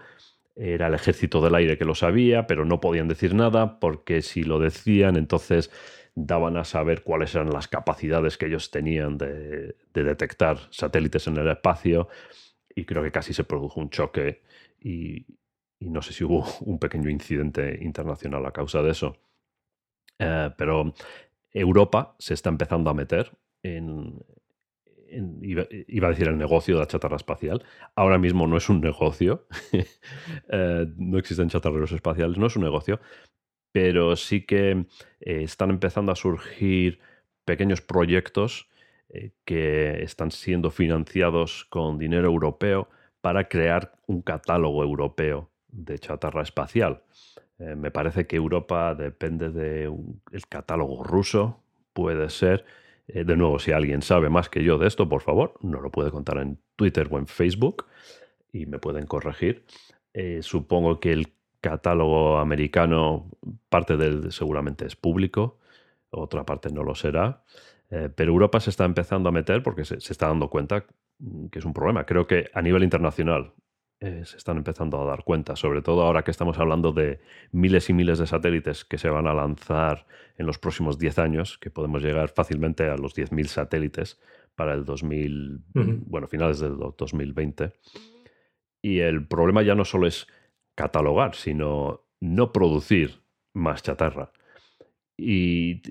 era el ejército del aire que lo sabía, pero no podían decir nada porque si lo decían entonces daban a saber cuáles eran las capacidades que ellos tenían de, detectar satélites en el espacio y creo que casi se produjo un choque y, no sé si hubo (laughs) un pequeño incidente internacional a causa de eso. Eh, pero Europa se está empezando a meter en, iba, a decir el negocio de la chatarra espacial. Ahora mismo no es un negocio, (laughs) eh, no existen chatarreros espaciales, no es un negocio, pero sí que eh, están empezando a surgir pequeños proyectos eh, que están siendo financiados con dinero europeo para crear un catálogo europeo de chatarra espacial. Eh, me parece que Europa depende del catálogo ruso, puede ser. Eh, de nuevo, si alguien sabe más que yo de esto, por favor, no lo puede contar en Twitter o en Facebook y me pueden corregir. Eh, supongo que el catálogo americano, parte del seguramente es público, otra parte no lo será. pero Europa se está empezando a meter porque se, está dando cuenta que es un problema. Creo que a nivel internacional eh, se están empezando a dar cuenta, sobre todo ahora que estamos hablando de miles y miles de satélites que se van a lanzar en los próximos 10 años, que podemos llegar fácilmente a los 10.000 satélites para el 2000, bueno, finales del 2020. Y el problema ya no solo es catalogar, sino no producir más chatarra. Y,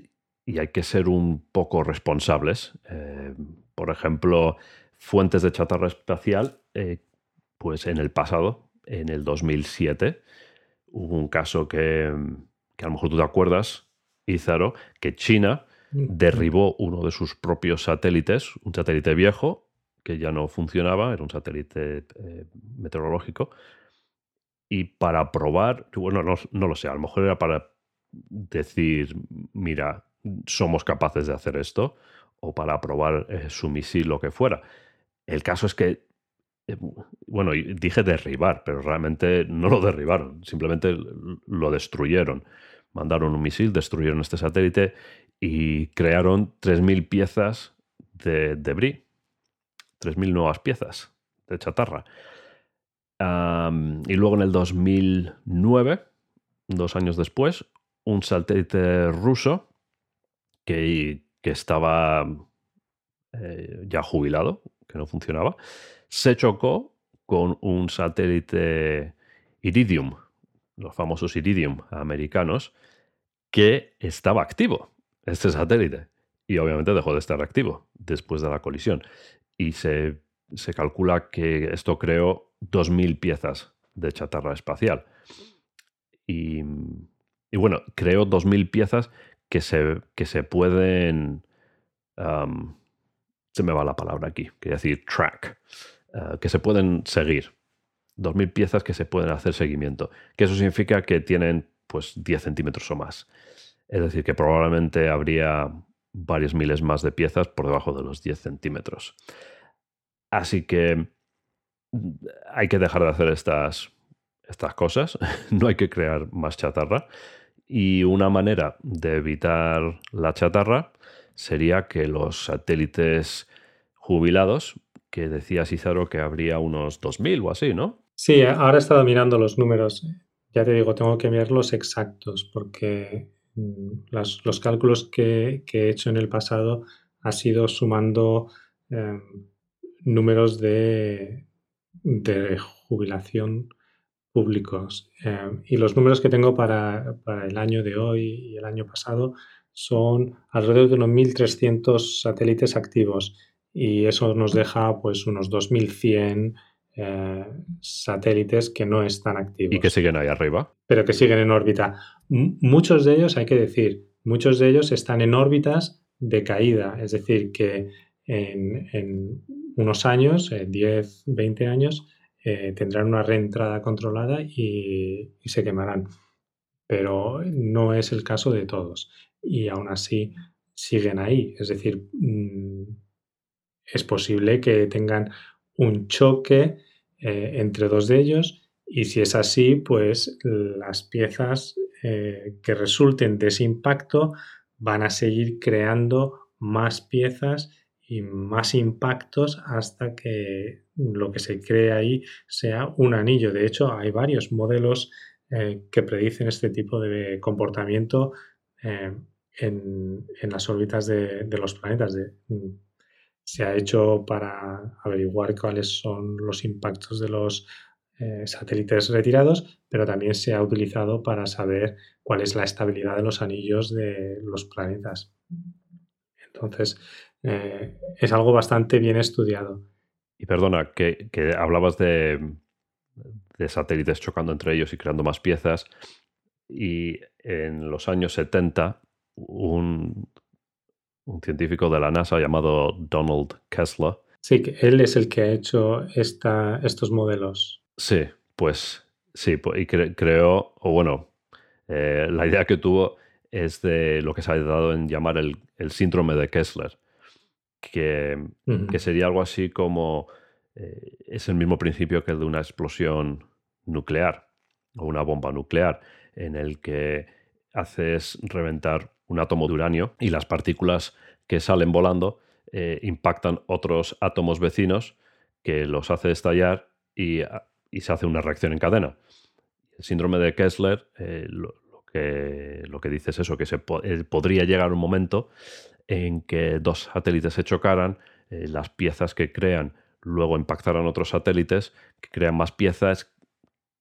hay que ser un poco responsables. Eh, por ejemplo, fuentes de chatarra espacial eh, pues en el pasado, en el 2007, hubo un caso que, que a lo mejor tú te acuerdas, Izaro, que China mm. derribó uno de sus propios satélites, un satélite viejo, que ya no funcionaba, era un satélite eh, meteorológico, y para probar, bueno, no, lo sé, a lo mejor era para decir, mira, somos capaces de hacer esto, o para probar eh, su misil, lo que fuera. El caso es que, bueno, dije derribar, pero realmente no lo derribaron, simplemente lo destruyeron. Mandaron un misil, destruyeron este satélite y crearon 3.000 piezas de debris, 3.000 nuevas piezas de chatarra y luego en el 2009, dos años después, un satélite ruso que, que estaba eh, ya jubilado, que no funcionaba, se chocó con un satélite Iridium, los famosos Iridium americanos, que estaba activo, este satélite. Y obviamente dejó de estar activo después de la colisión. Y se, se calcula que esto creó 2.000 piezas de chatarra espacial. Y, bueno, creo 2.000 piezas que se, que se pueden... se me va la palabra aquí, quería decir track, eh, que se pueden seguir. 2.000 piezas que se pueden hacer seguimiento. Que eso significa que tienen pues 10 centímetros o más. Es decir, que probablemente habría varios miles más de piezas por debajo de los 10 centímetros. Así que hay que dejar de hacer estas, estas cosas, (laughs) no hay que crear más chatarra. Y una manera de evitar la chatarra sería que los satélites jubilados, que decía Cizaro que habría unos 2.000 o así, ¿no? Sí, ahora he estado mirando los números. Ya te digo, tengo que mirarlos exactos porque mm, los cálculos que, he hecho en el pasado ha sido sumando em, números de, jubilación públicos. Eh, y los números que tengo para, el año de hoy y el año pasado son alrededor de unos 1.300 satélites activos y eso nos deja pues unos 2.100 eh, satélites que no están activos. Y que siguen ahí arriba. Pero que siguen en órbita. muchos de ellos, hay que decir, muchos de ellos están en órbitas de caída, es decir, que en, unos años, 10, 20 años, eh, tendrán una reentrada controlada y, se quemarán. Pero no es el caso de todos. Y aún así siguen ahí. Es decir, mm, es posible que tengan un choque eh, entre dos de ellos y si es así, pues las piezas eh, que resulten de ese impacto van a seguir creando más piezas y más impactos hasta que lo que se cree ahí sea un anillo. De hecho, hay varios modelos eh, que predicen este tipo de comportamiento en, las órbitas de, los planetas. Mm, se ha hecho para averiguar cuáles son los impactos de los eh, satélites retirados, pero también se ha utilizado para saber cuál es la estabilidad de los anillos de los planetas. Entonces, eh, es algo bastante bien estudiado. Y perdona, que, hablabas de, satélites chocando entre ellos y creando más piezas. Y en los años 70, un, científico de la NASA llamado Donald Kessler. Sí, él es el que ha hecho esta, estos modelos. Sí, pues sí, y creó, o bueno, eh, la idea que tuvo es de lo que se ha dado en llamar el, el síndrome de Kessler que, sería algo así como eh, es el mismo principio que el de una explosión nuclear o una bomba nuclear, en el que haces reventar un átomo de uranio y las partículas que salen volando eh, impactan otros átomos vecinos que los hace estallar y, se hace una reacción en cadena. El síndrome de Kessler eh, lo, que, lo que dice es eso, que se podría llegar un momento en que dos satélites se chocaran, eh, las piezas que crean luego impactaran otros satélites, que crean más piezas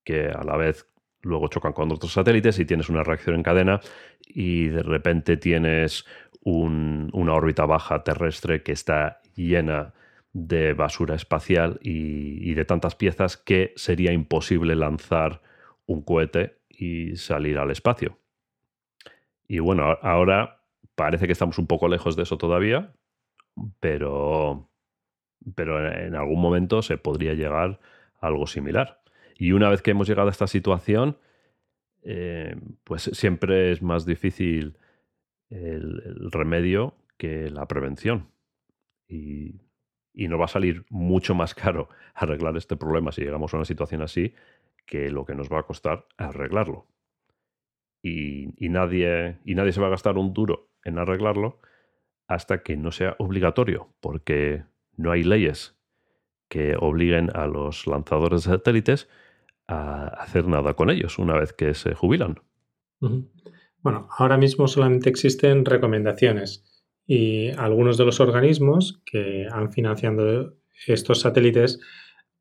que a la vez luego chocan con otros satélites y tienes una reacción en cadena y de repente tienes una órbita baja terrestre que está llena de basura espacial y, de tantas piezas que sería imposible lanzar un cohete y salir al espacio. Y bueno, ahora parece que estamos un poco lejos de eso todavía, pero, pero en algún momento se podría llegar a algo similar. Y una vez que hemos llegado a esta situación, eh, pues siempre es más difícil el, remedio que la prevención. Y, nos va a salir mucho más caro (laughs) arreglar este problema si llegamos a una situación así que lo que nos va a costar arreglarlo. Y, nadie, y nadie se va a gastar un duro en arreglarlo hasta que no sea obligatorio, porque no hay leyes que obliguen a los lanzadores de satélites a hacer nada con ellos una vez que se jubilan. Bueno, ahora mismo solamente existen recomendaciones y algunos de los organismos que han financiado estos satélites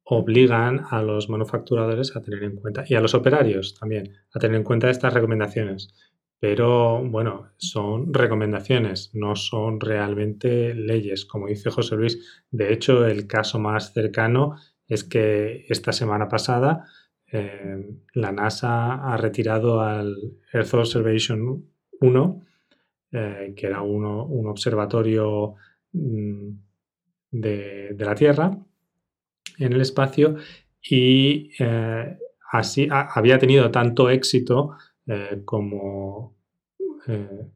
obligan a los manufacturadores a tener en cuenta y a los operarios también a tener en cuenta estas recomendaciones. Pero bueno, son recomendaciones, no son realmente leyes, como dice José Luis. De hecho, el caso más cercano es que esta semana pasada eh, la NASA ha retirado al Earth Observation 1, eh, que era un observatorio mm, de, la Tierra en el espacio, y eh, así había tenido tanto éxito como,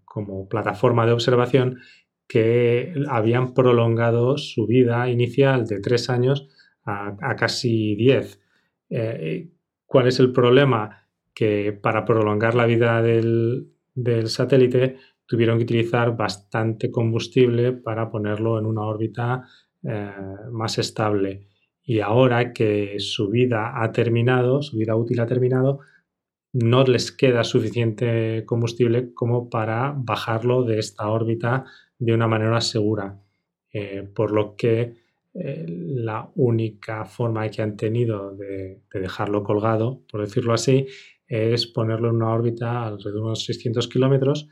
como plataforma de observación que habían prolongado su vida inicial de tres años a, casi diez. ¿Cuál es el problema? Que para prolongar la vida del, satélite tuvieron que utilizar bastante combustible para ponerlo en una órbita eh, más estable. Y ahora que su vida ha terminado, su vida útil ha terminado, no les queda suficiente combustible como para bajarlo de esta órbita de una manera segura. Eh, por lo que eh, la única forma que han tenido de, dejarlo colgado, por decirlo así, es ponerlo en una órbita alrededor de unos 600 kilómetros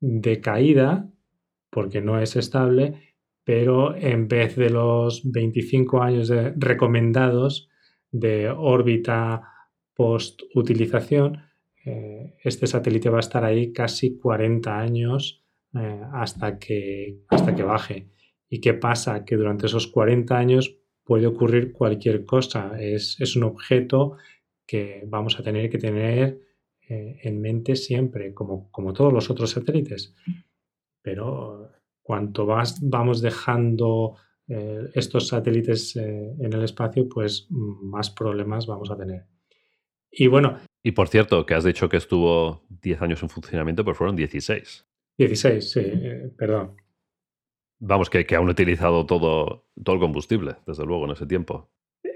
de caída, porque no es estable, pero en vez de los 25 años recomendados de órbita post-utilización, eh, este satélite va a estar ahí casi 40 años eh, hasta, que, hasta que baje. ¿Y qué pasa? Que durante esos 40 años puede ocurrir cualquier cosa. Es, un objeto que vamos a tener que tener eh, en mente siempre, como, como todos los otros satélites. Pero cuanto más vamos dejando eh, estos satélites eh, en el espacio, pues más problemas vamos a tener. Y bueno. Y por cierto, que has dicho que estuvo 10 años en funcionamiento, pero fueron 16. 16, sí, perdón. Vamos, que, que han utilizado todo, todo el combustible, desde luego, en ese tiempo.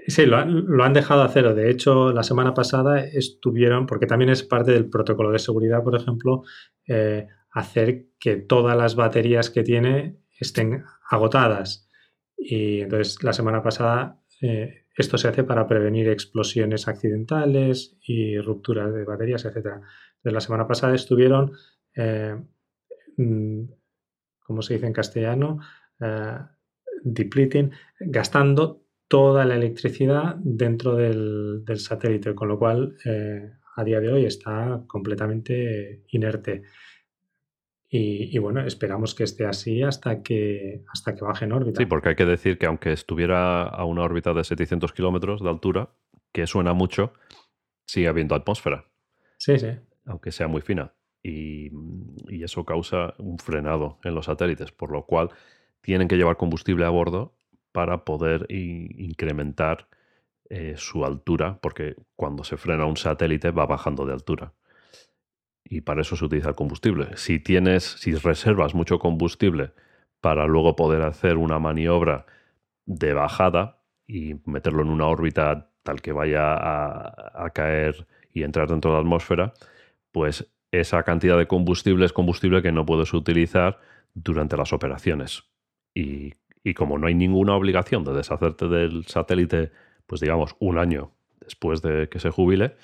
Sí, lo han, dejado a cero. De hecho, la semana pasada estuvieron, porque también es parte del protocolo de seguridad, por ejemplo, eh, hacer que todas las baterías que tiene estén agotadas. Y entonces, la semana pasada, eh, esto se hace para prevenir explosiones accidentales y rupturas de baterías, etc. Entonces, la semana pasada estuvieron eh, mm, como se dice en castellano, eh, depleting, gastando toda la electricidad dentro del, satélite, con lo cual eh, a día de hoy está completamente inerte. Y, bueno, esperamos que esté así hasta que, hasta que baje en órbita. Sí, porque hay que decir que aunque estuviera a una órbita de 700 kilómetros de altura, que suena mucho, sigue habiendo atmósfera. Sí, sí. Aunque sea muy fina y, eso causa un frenado en los satélites, por lo cual tienen que llevar combustible a bordo para poder incrementar eh, su altura, porque cuando se frena un satélite va bajando de altura. Y para eso se utiliza el combustible. Si tienes, si reservas mucho combustible para luego poder hacer una maniobra de bajada y meterlo en una órbita tal que vaya a, a caer y entrar dentro de la atmósfera, pues esa cantidad de combustible es combustible que no puedes utilizar durante las operaciones. Y, como no hay ninguna obligación de deshacerte del satélite, pues digamos, un año después de que se jubile,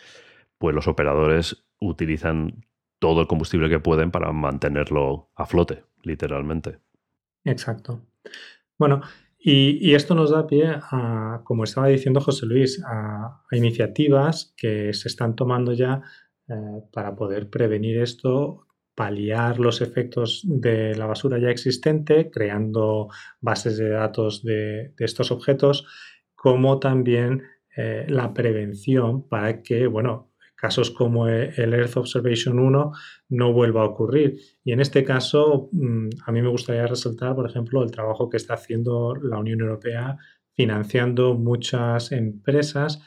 pues los operadores utilizan todo el combustible que pueden para mantenerlo a flote, literalmente. Exacto. Bueno, y, esto nos da pie a, como estaba diciendo José Luis, a iniciativas que se están tomando ya para poder prevenir esto, paliar los efectos de la basura ya existente, creando bases de datos de, estos objetos, como también la prevención para que, bueno, casos como e, el Earth Observation 1 no vuelva a ocurrir. Y en este caso, mm, a mí me gustaría resaltar, por ejemplo, el trabajo que está haciendo la Unión Europea financiando muchas empresas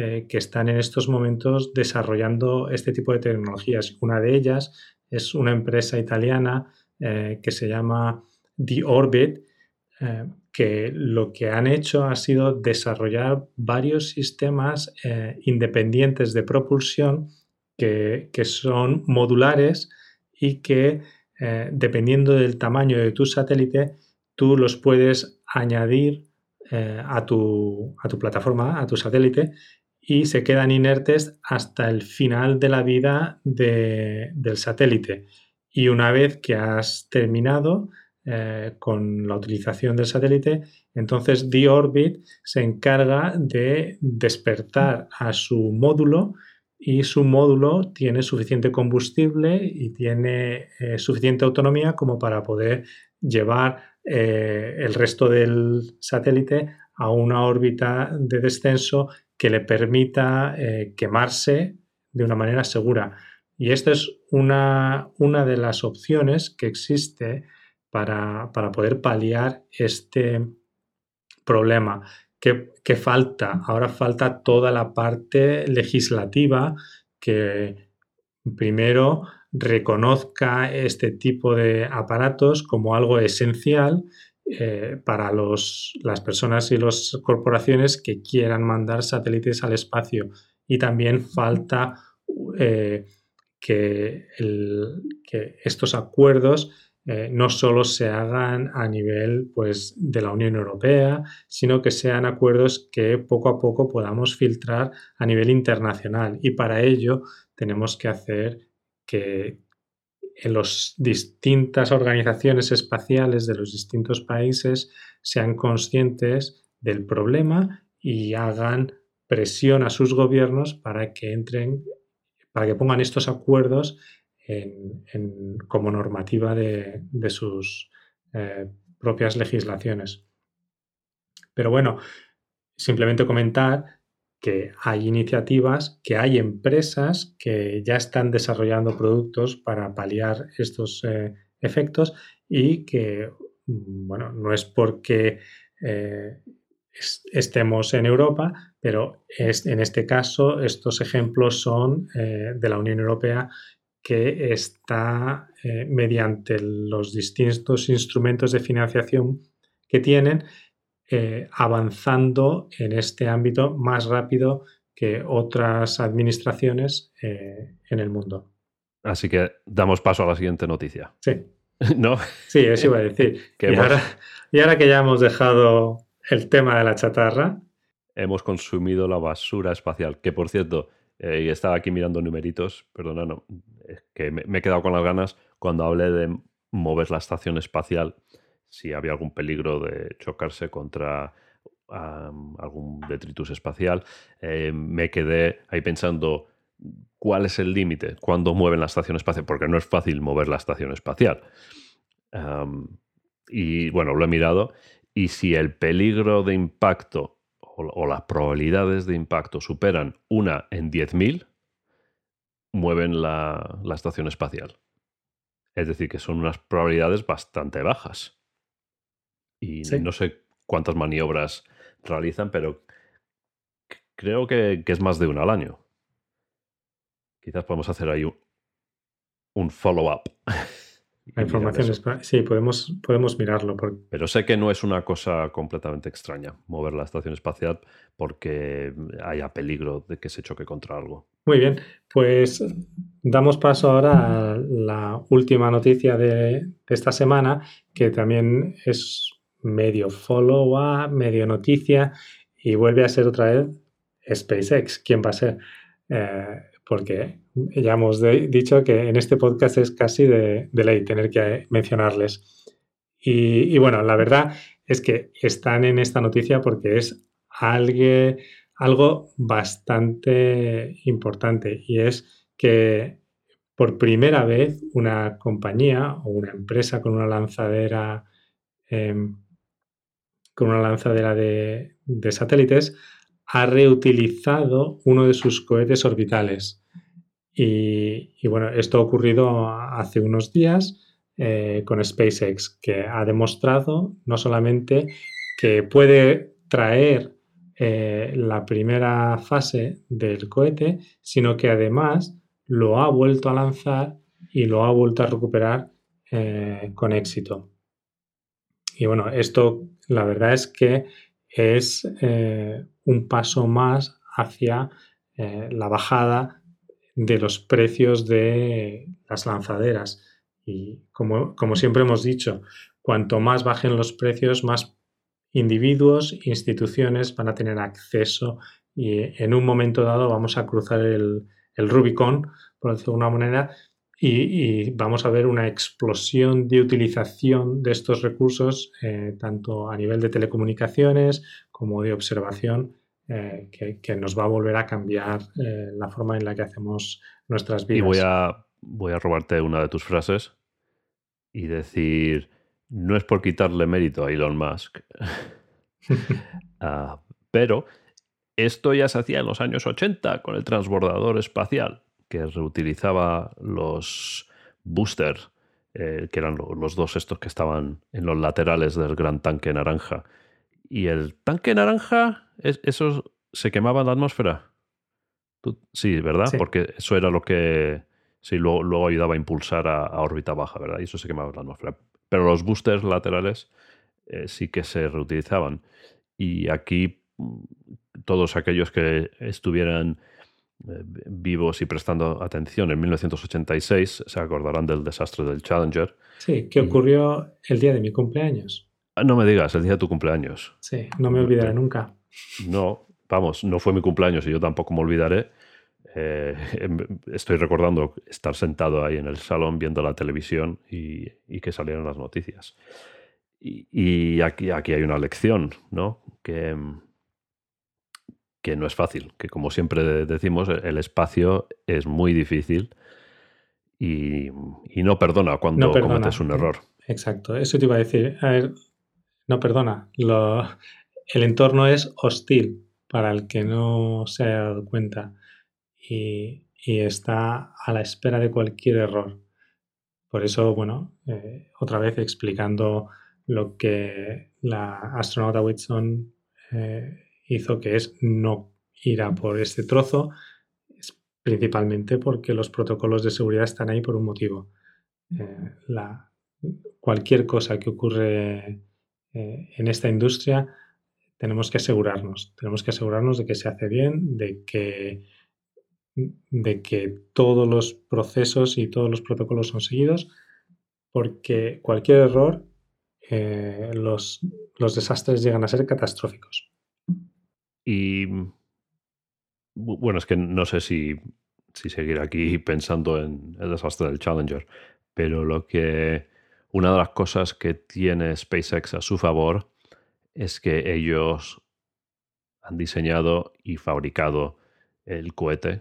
eh, que están en estos momentos desarrollando este tipo de tecnologías. Una de ellas es una empresa italiana eh, que se llama The Orbit, eh, que lo que han hecho ha sido desarrollar varios sistemas independientes de propulsión que, son modulares y que dependiendo del tamaño de tu satélite, tú los puedes añadir a, tu, a, tu, plataforma, a tu satélite, y se quedan inertes hasta el final de la vida del satélite. Y una vez que has terminado, eh, con la utilización del satélite, entonces D-Orbit se encarga de despertar a su módulo y su módulo tiene suficiente combustible y tiene eh, suficiente autonomía como para poder llevar eh, el resto del satélite a una órbita de descenso que le permita quemarse de una manera segura. Y esta es una, una de las opciones que existe para, poder paliar este problema. ¿Qué, falta? Ahora falta toda la parte legislativa que primero reconozca este tipo de aparatos como algo esencial eh, para las personas y las corporaciones que quieran mandar satélites al espacio. Y también falta eh, que, que, estos acuerdos eh, no solo se hagan a nivel pues, de la Unión Europea, sino que sean acuerdos que poco a poco podamos filtrar a nivel internacional. Y para ello tenemos que hacer que en las distintas organizaciones espaciales de los distintos países sean conscientes del problema y hagan presión a sus gobiernos para que entren, para que pongan estos acuerdos como normativa de, sus eh, propias legislaciones. Pero bueno, simplemente comentar que hay iniciativas, que hay empresas que ya están desarrollando productos para paliar estos eh, efectos y que, bueno, no es porque eh, estemos en Europa, pero en este caso estos ejemplos son de la Unión Europea que está eh, mediante los distintos instrumentos de financiación que tienen eh, avanzando en este ámbito más rápido que otras administraciones eh, en el mundo. Así que damos paso a la siguiente noticia. Sí. (laughs) ¿No? Sí, eso iba a decir. (laughs) y, ahora, y ahora que ya hemos dejado el tema de la chatarra. Hemos consumido la basura espacial, que por cierto, y estaba aquí mirando numeritos, perdona, no, es que me, he quedado con las ganas cuando hablé de mover la estación espacial, si había algún peligro de chocarse contra algún detritus espacial, eh, me quedé ahí pensando cuál es el límite cuando mueven la estación espacial, porque no es fácil mover la estación espacial. y bueno, lo he mirado, y si el peligro de impacto o, las probabilidades de impacto superan una en 10.000, mueven la, estación espacial. Es decir, que son unas probabilidades bastante bajas. Y no sé cuántas maniobras realizan, pero creo que, es más de una al año. Quizás podemos hacer ahí un follow-up. (laughs) La información sí, podemos, podemos mirarlo. Pero sé que no es una cosa completamente extraña mover la estación espacial porque haya peligro de que se choque contra algo. Muy bien, pues damos paso ahora a la última noticia de, esta semana, que también es medio follow-up, medio noticia, y vuelve a ser otra vez SpaceX. ¿Quién va a ser? Eh, porque ya hemos dicho que en este podcast es casi de, ley tener que mencionarles. Y, bueno, la verdad es que están en esta noticia porque es algo, algo bastante importante y es que por primera vez una compañía o una empresa con una lanzadera em, con una lanzadera de, satélites ha reutilizado uno de sus cohetes orbitales. Y, bueno, esto ha ocurrido hace unos días eh, con SpaceX, que ha demostrado no solamente que puede traer eh, la primera fase del cohete, sino que además lo ha vuelto a lanzar y lo ha vuelto a recuperar eh, con éxito. Y bueno, esto la verdad es que es eh, un paso más hacia la bajada de los precios de las lanzaderas. Y como, como siempre hemos dicho, cuanto más bajen los precios, más individuos, instituciones van a tener acceso y en un momento dado vamos a cruzar el, Rubicon, por decirlo de alguna manera, y, vamos a ver una explosión de utilización de estos recursos, eh, tanto a nivel de telecomunicaciones como de observación, eh, que, nos va a volver a cambiar eh, la forma en la que hacemos nuestras vidas. Y voy a, voy a robarte una de tus frases y decir no es por quitarle mérito a Elon Musk, (laughs) ah, pero esto ya se hacía en los años 80 con el transbordador espacial, que reutilizaba los boosters, eh, que eran los dos estos que estaban en los laterales del gran tanque naranja. Y el tanque naranja, ¿eso se quemaba en la atmósfera? sí, ¿verdad? Porque eso era lo que sí, luego, ayudaba a impulsar a, a, órbita baja, ¿verdad? Y eso se quemaba en la atmósfera. Pero los boosters laterales eh, sí que se reutilizaban. Y aquí mm, todos aquellos que estuvieran vivos y prestando atención en 1986 se acordarán del desastre del Challenger. Sí, que ocurrió el día de mi cumpleaños. Ah, no me digas, el día de tu cumpleaños. Sí, no me olvidaré nunca. No, vamos, no fue mi cumpleaños y yo tampoco me olvidaré. Eh, (laughs) em, estoy recordando estar sentado ahí en el salón viendo la televisión y, que salieron las noticias. Y, aquí, aquí hay una lección, ¿no? Que, em, que no es fácil, que como siempre decimos, el espacio es muy difícil y, no perdona cuando cometes un error. Exacto, eso te iba a decir. A ver, no perdona. el entorno es hostil para el que no se haya dado cuenta y, está a la espera de cualquier error. Por eso, bueno, eh, otra vez explicando lo que la astronauta Whitson eh, hizo, que es no ir a por este trozo, principalmente porque los protocolos de seguridad están ahí por un motivo. Eh, la, cualquier cosa que ocurre en esta industria, tenemos que asegurarnos, tenemos que asegurarnos de que se hace bien, de que de que todos los procesos y todos los protocolos son seguidos, porque cualquier error, eh, los, desastres llegan a ser catastróficos. Y bueno, es que no sé si, seguir aquí (laughs) pensando en el desastre del Challenger, pero lo que una de las cosas que tiene SpaceX a su favor es que ellos han diseñado y fabricado el cohete.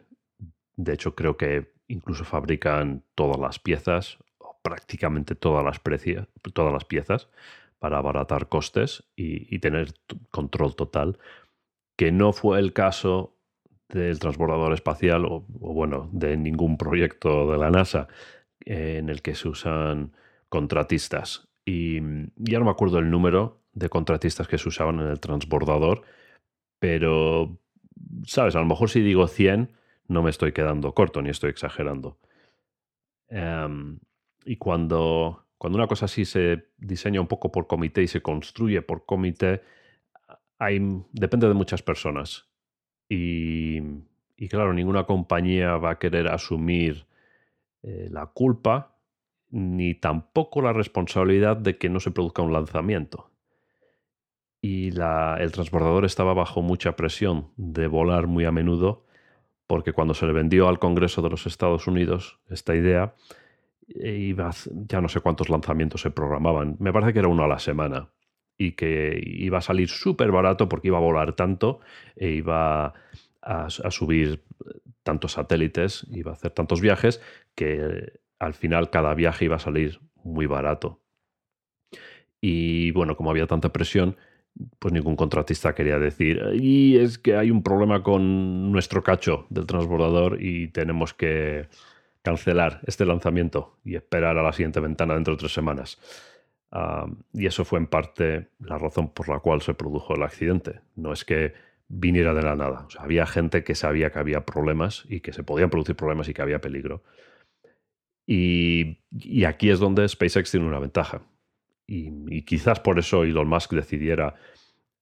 De hecho, creo que incluso fabrican todas las piezas, o prácticamente todas las, todas las piezas, para abaratar costes y, tener control total, que no fue el caso del transbordador espacial o, bueno, de ningún proyecto de la NASA en el que se usan contratistas. Y ya no me acuerdo el número de contratistas que se usaban en el transbordador, pero, ¿sabes? A lo mejor si digo 100, no me estoy quedando corto ni estoy exagerando. Em, y cuando, cuando una cosa así se diseña un poco por comité y se construye por comité, hay, depende de muchas personas. Y, claro, ninguna compañía va a querer asumir eh, la culpa ni tampoco la responsabilidad de que no se produzca un lanzamiento. Y el transbordador estaba bajo mucha presión de volar muy a menudo porque cuando se le vendió al Congreso de los Estados Unidos esta idea, eh, iba ya no sé cuántos lanzamientos se programaban, me parece que era uno a la semana, y que iba a salir súper barato porque iba a volar tanto e iba a, subir tantos satélites, iba a hacer tantos viajes, que al final cada viaje iba a salir muy barato. Y bueno, como había tanta presión, pues ningún contratista quería decir, y es que hay un problema con nuestro cacho del transbordador y tenemos que cancelar este lanzamiento y esperar a la siguiente ventana dentro de tres semanas. Y eso fue en parte la razón por la cual se produjo el accidente. No es que viniera de la nada. había gente que sabía que había problemas y que se podían producir problemas y que había peligro. Y, aquí es donde SpaceX tiene una ventaja. Y, quizás por eso Elon Musk decidiera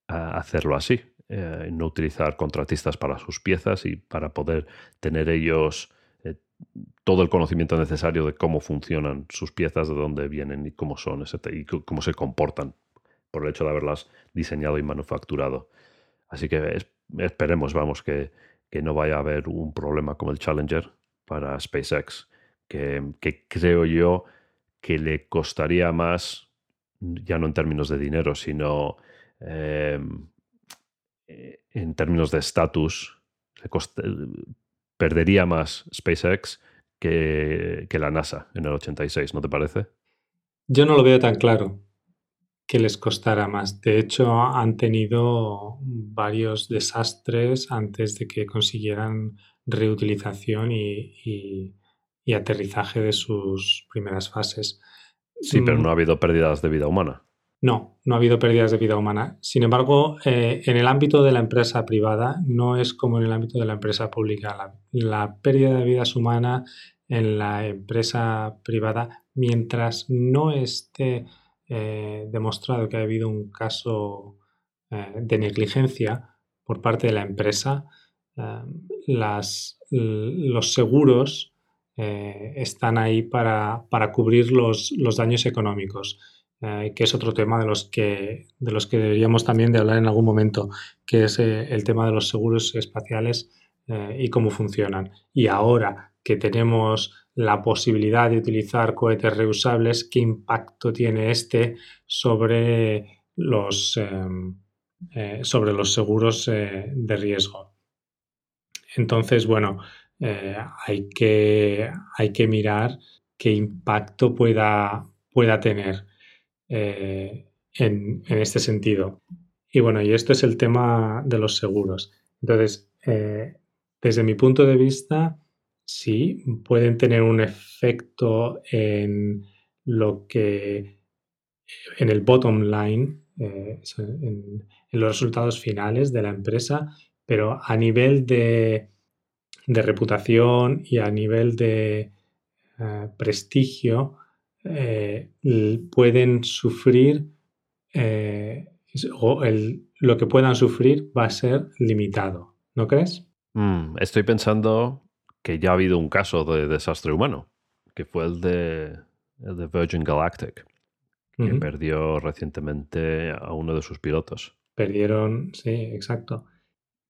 hacerlo así, eh, no utilizar contratistas para sus piezas y para poder tener ellos eh, todo el conocimiento necesario de cómo funcionan sus piezas, de dónde vienen y cómo son y cómo se comportan por el hecho de haberlas diseñado y manufacturado. Así que esperemos, vamos, que, no vaya a haber un problema como el Challenger para SpaceX, que, creo yo que le costaría más, ya no en términos de dinero, sino em, eh, en términos de estatus, perdería más SpaceX que, que la NASA en el 86, ¿no te parece? Yo no lo veo tan claro que les costara más. De hecho, han tenido varios desastres antes de que consiguieran reutilización y, aterrizaje de sus primeras fases. Sí, pero mm. no ha habido pérdidas de vida humana. No, no ha habido pérdidas de vida humana. Sin embargo, eh, en el ámbito de la empresa privada no es como en el ámbito de la empresa pública. La, pérdida de vidas humanas en la empresa privada, mientras no esté eh, demostrado que ha habido un caso eh, de negligencia por parte de la empresa, los seguros están ahí para, cubrir los, daños económicos. Que es otro tema de los, que, de los que deberíamos también de hablar en algún momento, que es el tema de los seguros espaciales y cómo funcionan. Y ahora que tenemos la posibilidad de utilizar cohetes reusables, qué impacto tiene este sobre los, em, eh, sobre los seguros eh, de riesgo. Entonces, bueno, eh, hay, que, hay, que, mirar qué impacto pueda, pueda tener en, en, este sentido. Y bueno, y esto es el tema de los seguros. Entonces, desde mi punto de vista, sí, pueden tener un efecto en lo que, en el bottom line, eh, en, los resultados finales de la empresa, pero a nivel de, reputación y a nivel de eh, prestigio, eh, pueden sufrir o lo que puedan sufrir va a ser limitado, ¿no crees? Mm, estoy pensando que ya ha habido un caso de desastre humano, que fue el de, de Virgin Galactic, que perdió recientemente a uno de sus pilotos. Perdieron, sí, exacto.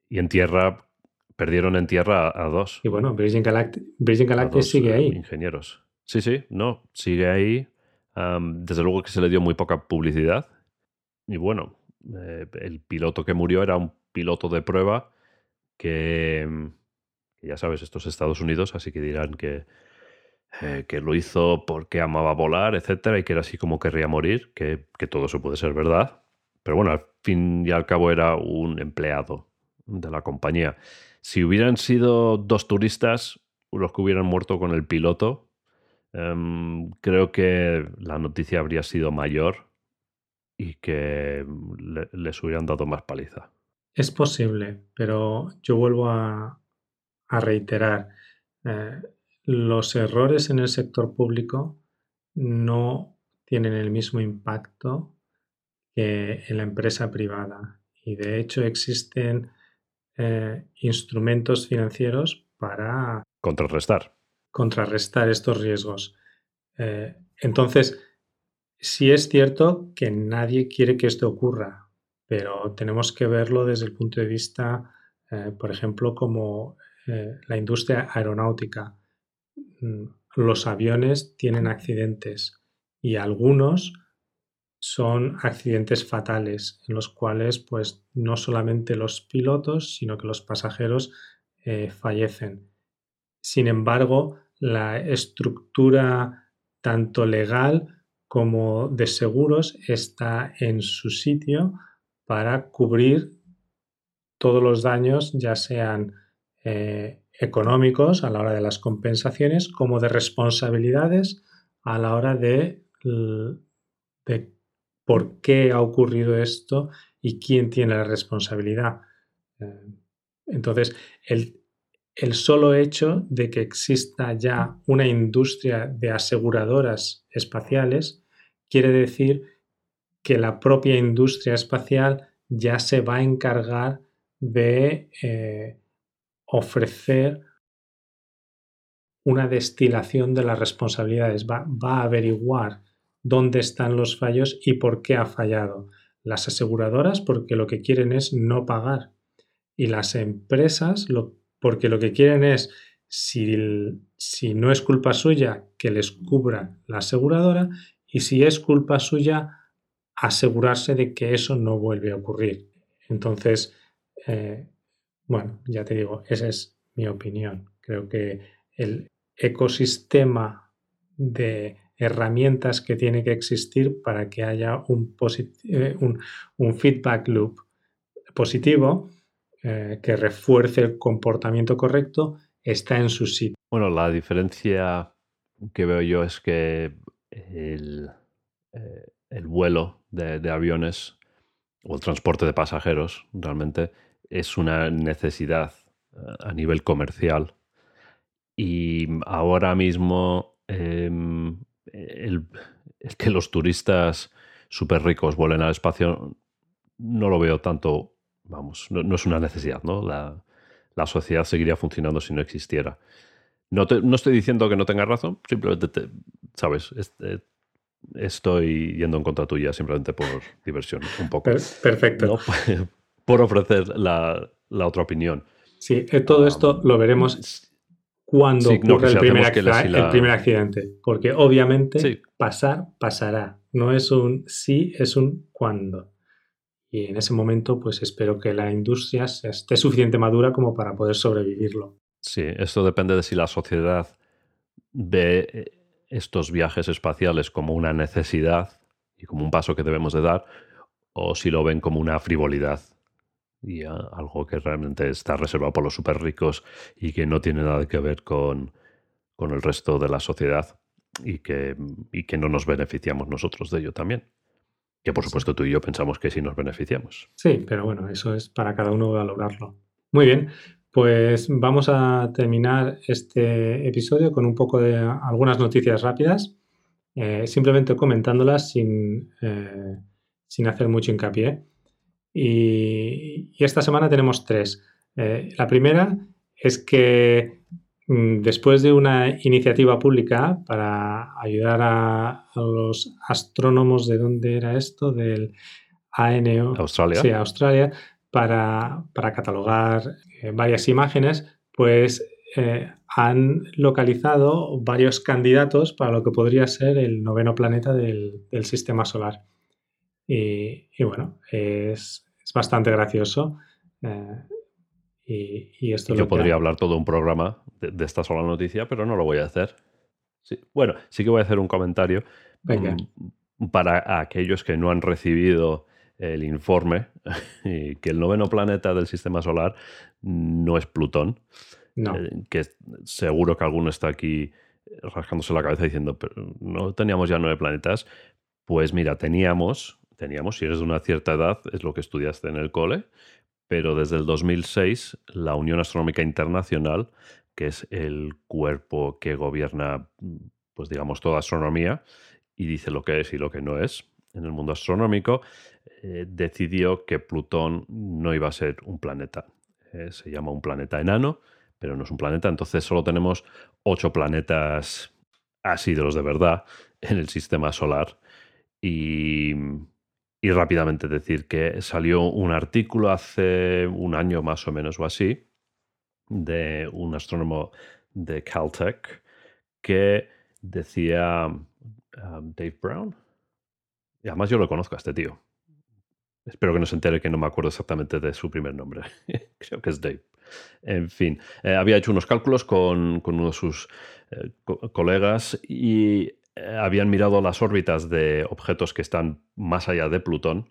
Y en tierra, perdieron en tierra a, dos. Y bueno, Virgin Galactic, Virgin Galactic sigue ahí. Ingenieros. Sí, sí, no, sigue ahí. desde luego que se le dio muy poca publicidad. Y bueno, eh, el piloto que murió era un piloto de prueba que ya sabes, estos Estados Unidos, así que dirán que, eh, que lo hizo porque amaba volar, etcétera, y que era así como querría morir, que, todo eso puede ser verdad. Pero bueno, al fin y al cabo era un empleado de la compañía. Si hubieran sido dos turistas los que hubieran muerto con el piloto, em, creo que la noticia habría sido mayor y que les hubieran dado más paliza. Es posible, pero yo vuelvo a, a reiterar, eh, los errores en el sector público no tienen el mismo impacto que en la empresa privada y de hecho existen eh, instrumentos financieros para contrarrestar contrarrestar estos riesgos. Eh, entonces, sí es cierto que nadie quiere que esto ocurra, pero tenemos que verlo desde el punto de vista, por ejemplo, como eh, la industria aeronáutica. Mm, los aviones tienen accidentes y algunos son accidentes fatales en los cuales pues no solamente los pilotos sino que los pasajeros eh, fallecen sin embargo, la estructura tanto legal como de seguros está en su sitio para cubrir todos los daños, ya sean eh, económicos a la hora de las compensaciones, como de responsabilidades a la hora de, de por qué ha ocurrido esto y quién tiene la responsabilidad. Eh, entonces, el, el solo hecho de que exista ya una industria de aseguradoras espaciales quiere decir que la propia industria espacial ya se va a encargar de eh, ofrecer una destilación de las responsabilidades, va, va, a averiguar dónde están los fallos y por qué ha fallado. Las aseguradoras porque lo que quieren es no pagar y las empresas lo, porque lo que quieren es, si, si no es culpa suya, que les cubra la aseguradora y si es culpa suya, asegurarse de que eso no vuelve a ocurrir. Entonces, eh, bueno, ya te digo, esa es mi opinión. Creo que el ecosistema de herramientas que tiene que existir para que haya un, eh, un, feedback loop positivo eh, que refuerce el comportamiento correcto está en su sitio. Bueno, la diferencia que veo yo es que el, eh, vuelo de, aviones o el transporte de pasajeros realmente es una necesidad a nivel comercial y ahora mismo em, el, que los turistas súper ricos vuelen al espacio no lo veo tanto, vamos, no, es una necesidad, ¿no? La, sociedad seguiría funcionando si no existiera. No, no, estoy diciendo que no tengas razón, simplemente, sabes, eh, estoy yendo en contra tuya simplemente por diversión, un poco. Perfecto. (laughs) por ofrecer la, otra opinión. Sí, eh, todo esto lo veremos cuando ocurre el, primer accidente, porque obviamente pasar, pasará. No es un sí, es un cuándo. Y en ese momento, pues espero que la industria esté suficiente madura como para poder sobrevivirlo. Sí, esto depende de si la sociedad ve eh, estos viajes espaciales como una necesidad y como un paso que debemos de dar, o si lo ven como una frivolidad y algo que realmente está reservado por los súper ricos y que no tiene nada que ver con, el resto de la sociedad y que, que no nos beneficiamos nosotros de ello también. Que por supuesto tú y yo pensamos que sí nos beneficiamos. Sí, pero bueno, eso es para cada uno valorarlo. Muy bien, pues vamos a terminar este episodio con un poco de algunas noticias rápidas, eh, simplemente comentándolas sin, eh, sin hacer mucho hincapié. Y, esta semana tenemos tres. Eh, la primera es que después de una iniciativa pública para ayudar a, los astrónomos de dónde era esto, del ANO, Australia. Sí, Australia, para, catalogar eh, varias imágenes, pues eh, han localizado varios candidatos para lo que podría ser el noveno planeta del, sistema solar. y, bueno, es, es bastante gracioso. Eh, y, esto Yo podría hablar todo un programa de, esta sola noticia, pero no lo voy a hacer. Bueno, sí que voy a hacer un comentario mm, para aquellos que no han recibido el informe (laughs) que el noveno planeta del sistema solar no es Plutón. No. Eh, que seguro que alguno está aquí rascándose la cabeza diciendo, pero no teníamos ya nueve planetas. Pues mira, teníamos teníamos, si eres de una cierta edad, es lo que estudiaste en el cole, pero desde el 2006 la Unión Astronómica Internacional, que es el cuerpo que gobierna, pues digamos, toda astronomía y dice lo que es y lo que no es en el mundo astronómico, eh, decidió que Plutón no iba a ser un planeta. Eh, se llama un planeta enano, pero no es un planeta. Entonces solo tenemos ocho planetas así de los de verdad en el sistema solar. Y, y rápidamente decir que salió un artículo hace un año más o menos o así de un astrónomo de Caltech que decía um, Dave Brown. Y además yo lo conozco a este tío. Espero que no se entere que no me acuerdo exactamente de su primer nombre. (laughs) Creo que es Dave. En fin, eh, había hecho unos cálculos con, uno de sus eh, colegas y eh, habían mirado las órbitas de objetos que están más allá de Plutón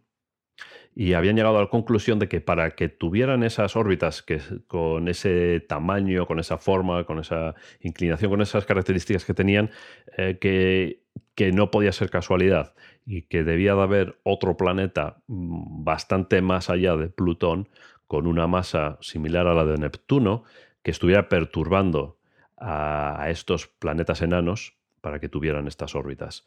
y habían llegado a la conclusión de que para que tuvieran esas órbitas que, con ese tamaño, con esa forma, con esa inclinación, con esas características que tenían, que, que, no podía ser casualidad y que debía de haber otro planeta mm, bastante más allá de Plutón con una masa similar a la de Neptuno que estuviera perturbando a, estos planetas enanos para que tuvieran estas órbitas.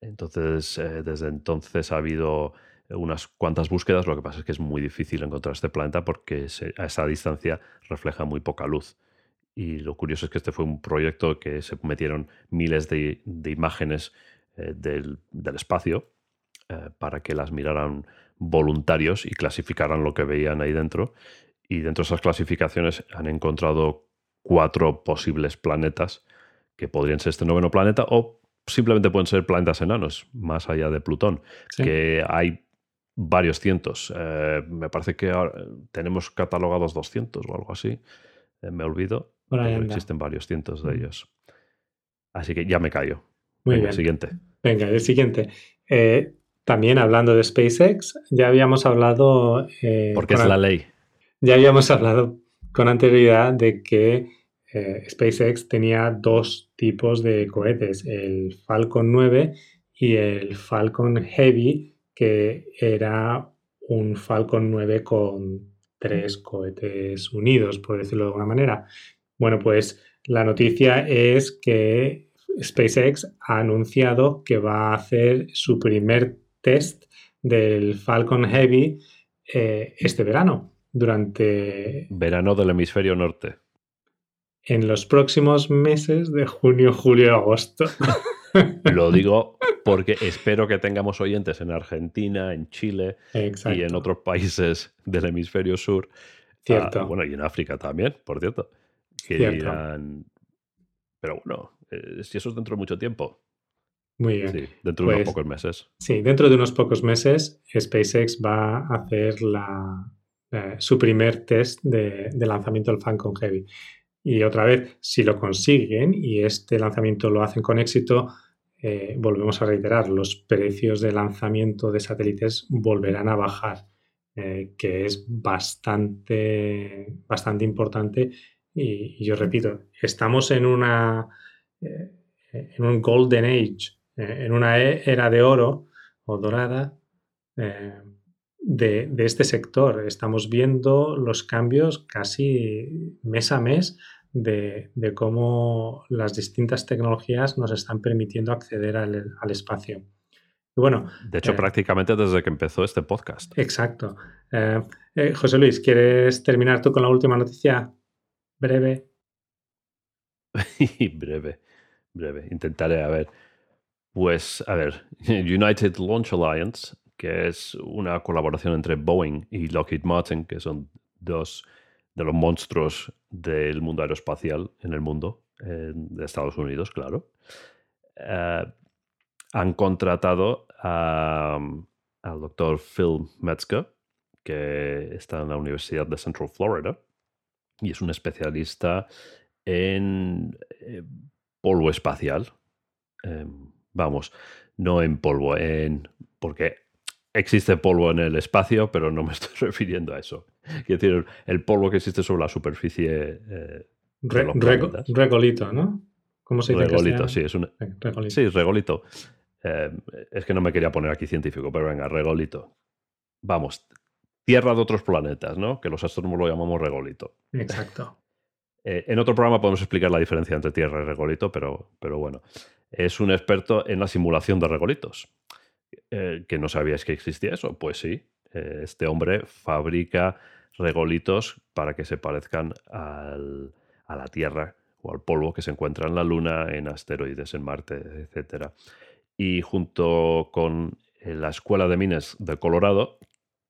Entonces, eh, desde entonces ha habido unas cuantas búsquedas, lo que pasa es que es muy difícil encontrar este planeta porque a esa distancia refleja muy poca luz. Y lo curioso es que este fue un proyecto que se metieron miles de, imágenes eh, del, espacio eh, para que las miraran voluntarios y clasificaran lo que veían ahí dentro. Y dentro de esas clasificaciones han encontrado cuatro posibles planetas que podrían ser este noveno planeta o simplemente pueden ser planetas enanos, más allá de Plutón, que hay varios cientos. Eh, me parece que tenemos catalogados 200 o algo así. Eh, me olvido. Pero existen varios cientos de ellos. Así que ya me callo. Muy Venga, bien. siguiente. Venga, el siguiente. Eh, también hablando de SpaceX, ya habíamos hablado... Eh, Porque es la ley. Ya habíamos hablado con anterioridad de que eh, SpaceX tenía dos tipos de cohetes, el Falcon 9 y el Falcon Heavy, que era un Falcon 9 con tres cohetes unidos, por decirlo de alguna manera. Bueno, pues la noticia es que SpaceX ha anunciado que va a hacer su primer test del Falcon Heavy eh, este verano, durante... Verano del hemisferio norte. En los próximos meses de junio, julio y agosto. (laughs) Lo digo porque espero que tengamos oyentes en Argentina, en Chile y en otros países del hemisferio sur. Cierto. Ah, bueno, y en África también, por cierto. Que dirán. Pero bueno, eh, si eso es dentro de mucho tiempo. Muy bien. Sí, dentro de unos pues, pocos meses. Sí, dentro de unos pocos meses SpaceX va a hacer la, eh, su primer test de, lanzamiento del Falcon Heavy. Y otra vez, si lo consiguen y este lanzamiento lo hacen con éxito, eh, volvemos a reiterar, los precios de lanzamiento de satélites volverán a bajar, eh, que es bastante, bastante importante. Y, yo repito, estamos en una en un golden age eh, en una e, era de oro o dorada eh, de, este sector. Estamos viendo los cambios casi mes a mes de, cómo las distintas tecnologías nos están permitiendo acceder al, espacio. bueno, de hecho, eh, prácticamente desde que empezó este podcast. Exacto. José Luis, ¿quieres terminar tú con la última noticia? Breve. (laughs) breve, breve. Intentaré, a ver. Pues, a ver, (laughs) United Launch Alliance, que es una colaboración entre Boeing y Lockheed Martin, que son dos de los monstruos del mundo aeroespacial en el mundo, de Estados Unidos, claro, eh, han contratado al doctor Phil Metzger, que está en la Universidad de Central Florida y es un especialista en eh, polvo espacial. Em, Vamos, no en polvo, en porque existe polvo en el espacio, pero no me estoy (laughs) refiriendo a eso. (laughs) Quiero decir, el polvo que existe sobre la superficie eh, regolito, ¿no? ¿Cómo se dice? Regolito, sí, es un... Regolito. Sí, regolito. Eh, es que no me quería poner aquí científico, pero venga, regolito. Vamos, tierra de otros planetas, ¿no? Que los astrónomos lo llamamos regolito. Exacto. (laughs) Eh, en otro programa podemos explicar la diferencia entre tierra y regolito, pero, pero bueno es un experto en la simulación de regolitos. Eh, ¿Que no sabíais que existía eso? Pues sí, este hombre fabrica regolitos para que se parezcan a la Tierra o al polvo que se encuentra en la Luna, en asteroides, en Marte, etc. Y junto con eh, la Escuela de Minas de Colorado,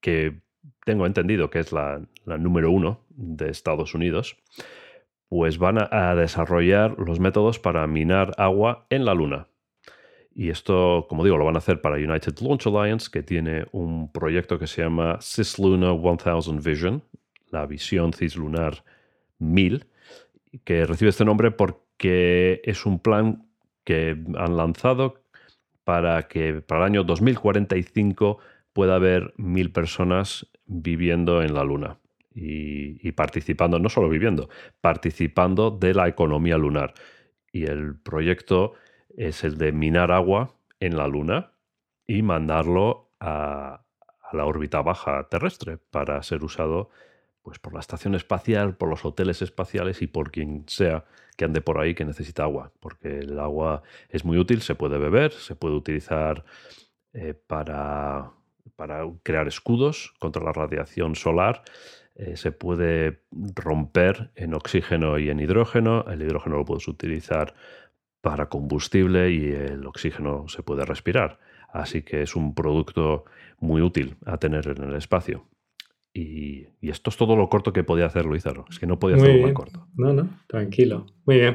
que tengo entendido que es la número uno de Estados Unidos, pues van a, desarrollar los métodos para minar agua en la Luna. Y esto, como digo, lo van a hacer para United Launch Alliance, que tiene un proyecto que se llama CISLUNAR 1000 Vision, la visión cislunar 1000, que recibe este nombre porque es un plan que han lanzado para que para el año 2045 pueda haber mil personas viviendo en la Luna y, participando, no solo viviendo, participando de la economía lunar. Y el proyecto es el de minar agua en la Luna y mandarlo a, la órbita baja terrestre para ser usado pues, por la estación espacial, por los hoteles espaciales y por quien sea que ande por ahí que necesita agua. Porque el agua es muy útil, se puede beber, se puede utilizar eh, para, para crear escudos contra la radiación solar eh, se puede romper en oxígeno y en hidrógeno. El hidrógeno lo puedes utilizar para combustible y el oxígeno se puede respirar. Así que es un producto muy útil a tener en el espacio. Y, esto es todo lo corto que podía hacer Luizarro. Es que no podía hacerlo más corto. No, no, tranquilo. Muy bien.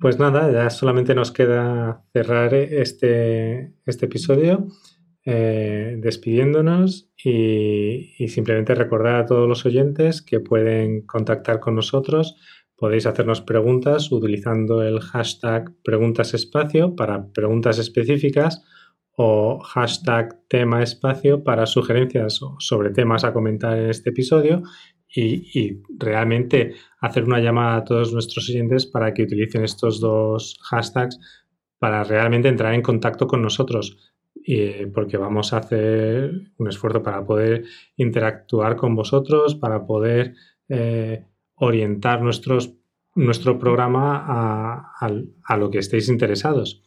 Pues nada, ya solamente nos queda cerrar este, este episodio. Eh, despidiéndonos y, simplemente recordar a todos los oyentes que pueden contactar con nosotros. Podéis hacernos preguntas utilizando el hashtag preguntasespacio para preguntas específicas o hashtag tema espacio para sugerencias sobre temas a comentar en este episodio y, y, realmente hacer una llamada a todos nuestros oyentes para que utilicen estos dos hashtags para realmente entrar en contacto con nosotros porque vamos a hacer un esfuerzo para poder interactuar con vosotros, para poder eh, orientar nuestros, nuestro programa a, lo que estéis interesados.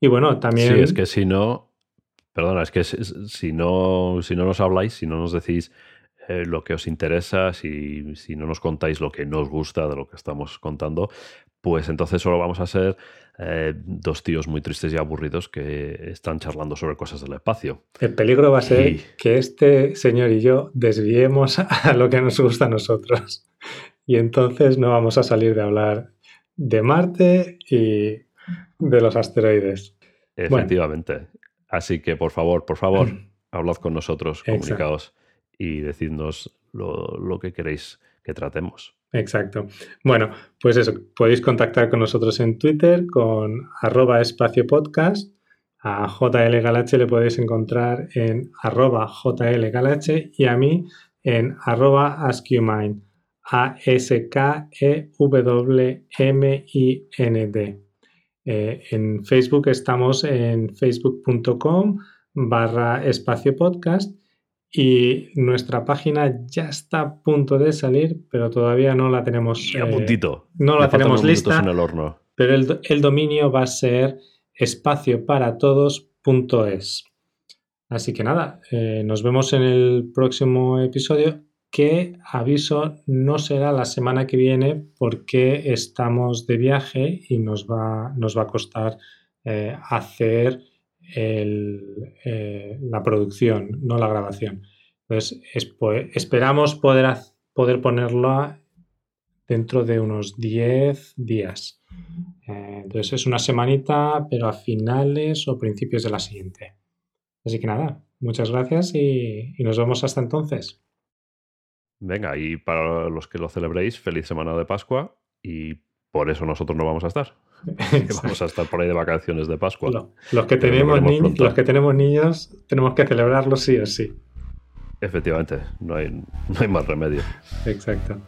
Y bueno, también... Sí, es que si no, perdona, es que si no, si no nos habláis, si no nos decís eh, lo que os interesa, si, si, no nos contáis lo que nos gusta de lo que estamos contando, pues entonces solo vamos a ser eh, dos tíos muy tristes y aburridos que están charlando sobre cosas del espacio. El peligro va a ser que este señor y yo desviemos (laughs) a lo que nos gusta a nosotros. Y entonces no vamos a salir de hablar de Marte y de los asteroides. Efectivamente. Así que por favor, por favor, (clears throat) hablad con nosotros, comunicaos y decidnos lo que queréis que tratemos. Exacto. Bueno, pues eso, podéis contactar con nosotros en Twitter con arroba espacio podcast. A JL Galache le podéis encontrar en arroba JL Galache y a mí en arroba. A-S-K-E-W-M-I-N-D. Eh, en Facebook estamos en facebook.com barra espacio podcast y nuestra página ya está a punto de salir, pero todavía no la tenemos. a eh, puntito. No la tenemos lista. En el horno. Pero el, dominio va a ser espacioparatodos.es. Así que nada, eh, nos vemos en el próximo episodio, que aviso no será la semana que viene porque estamos de viaje y nos va, nos va a costar eh, hacer eh, la producción, no la grabación. Entonces, esperamos poder, poder ponerla dentro de unos 10 días. Eh, entonces, es una semanita, pero a finales o principios de la siguiente. Así que nada, muchas gracias y nos vemos hasta entonces. Venga, y para los que lo celebréis, feliz semana de Pascua y por eso nosotros no vamos a estar. (laughs) vamos a estar por ahí de vacaciones de Pascua. los, que tenemos los que tenemos niños tenemos que celebrarlo sí o sí. Efectivamente, no hay, no hay más remedio. Exacto.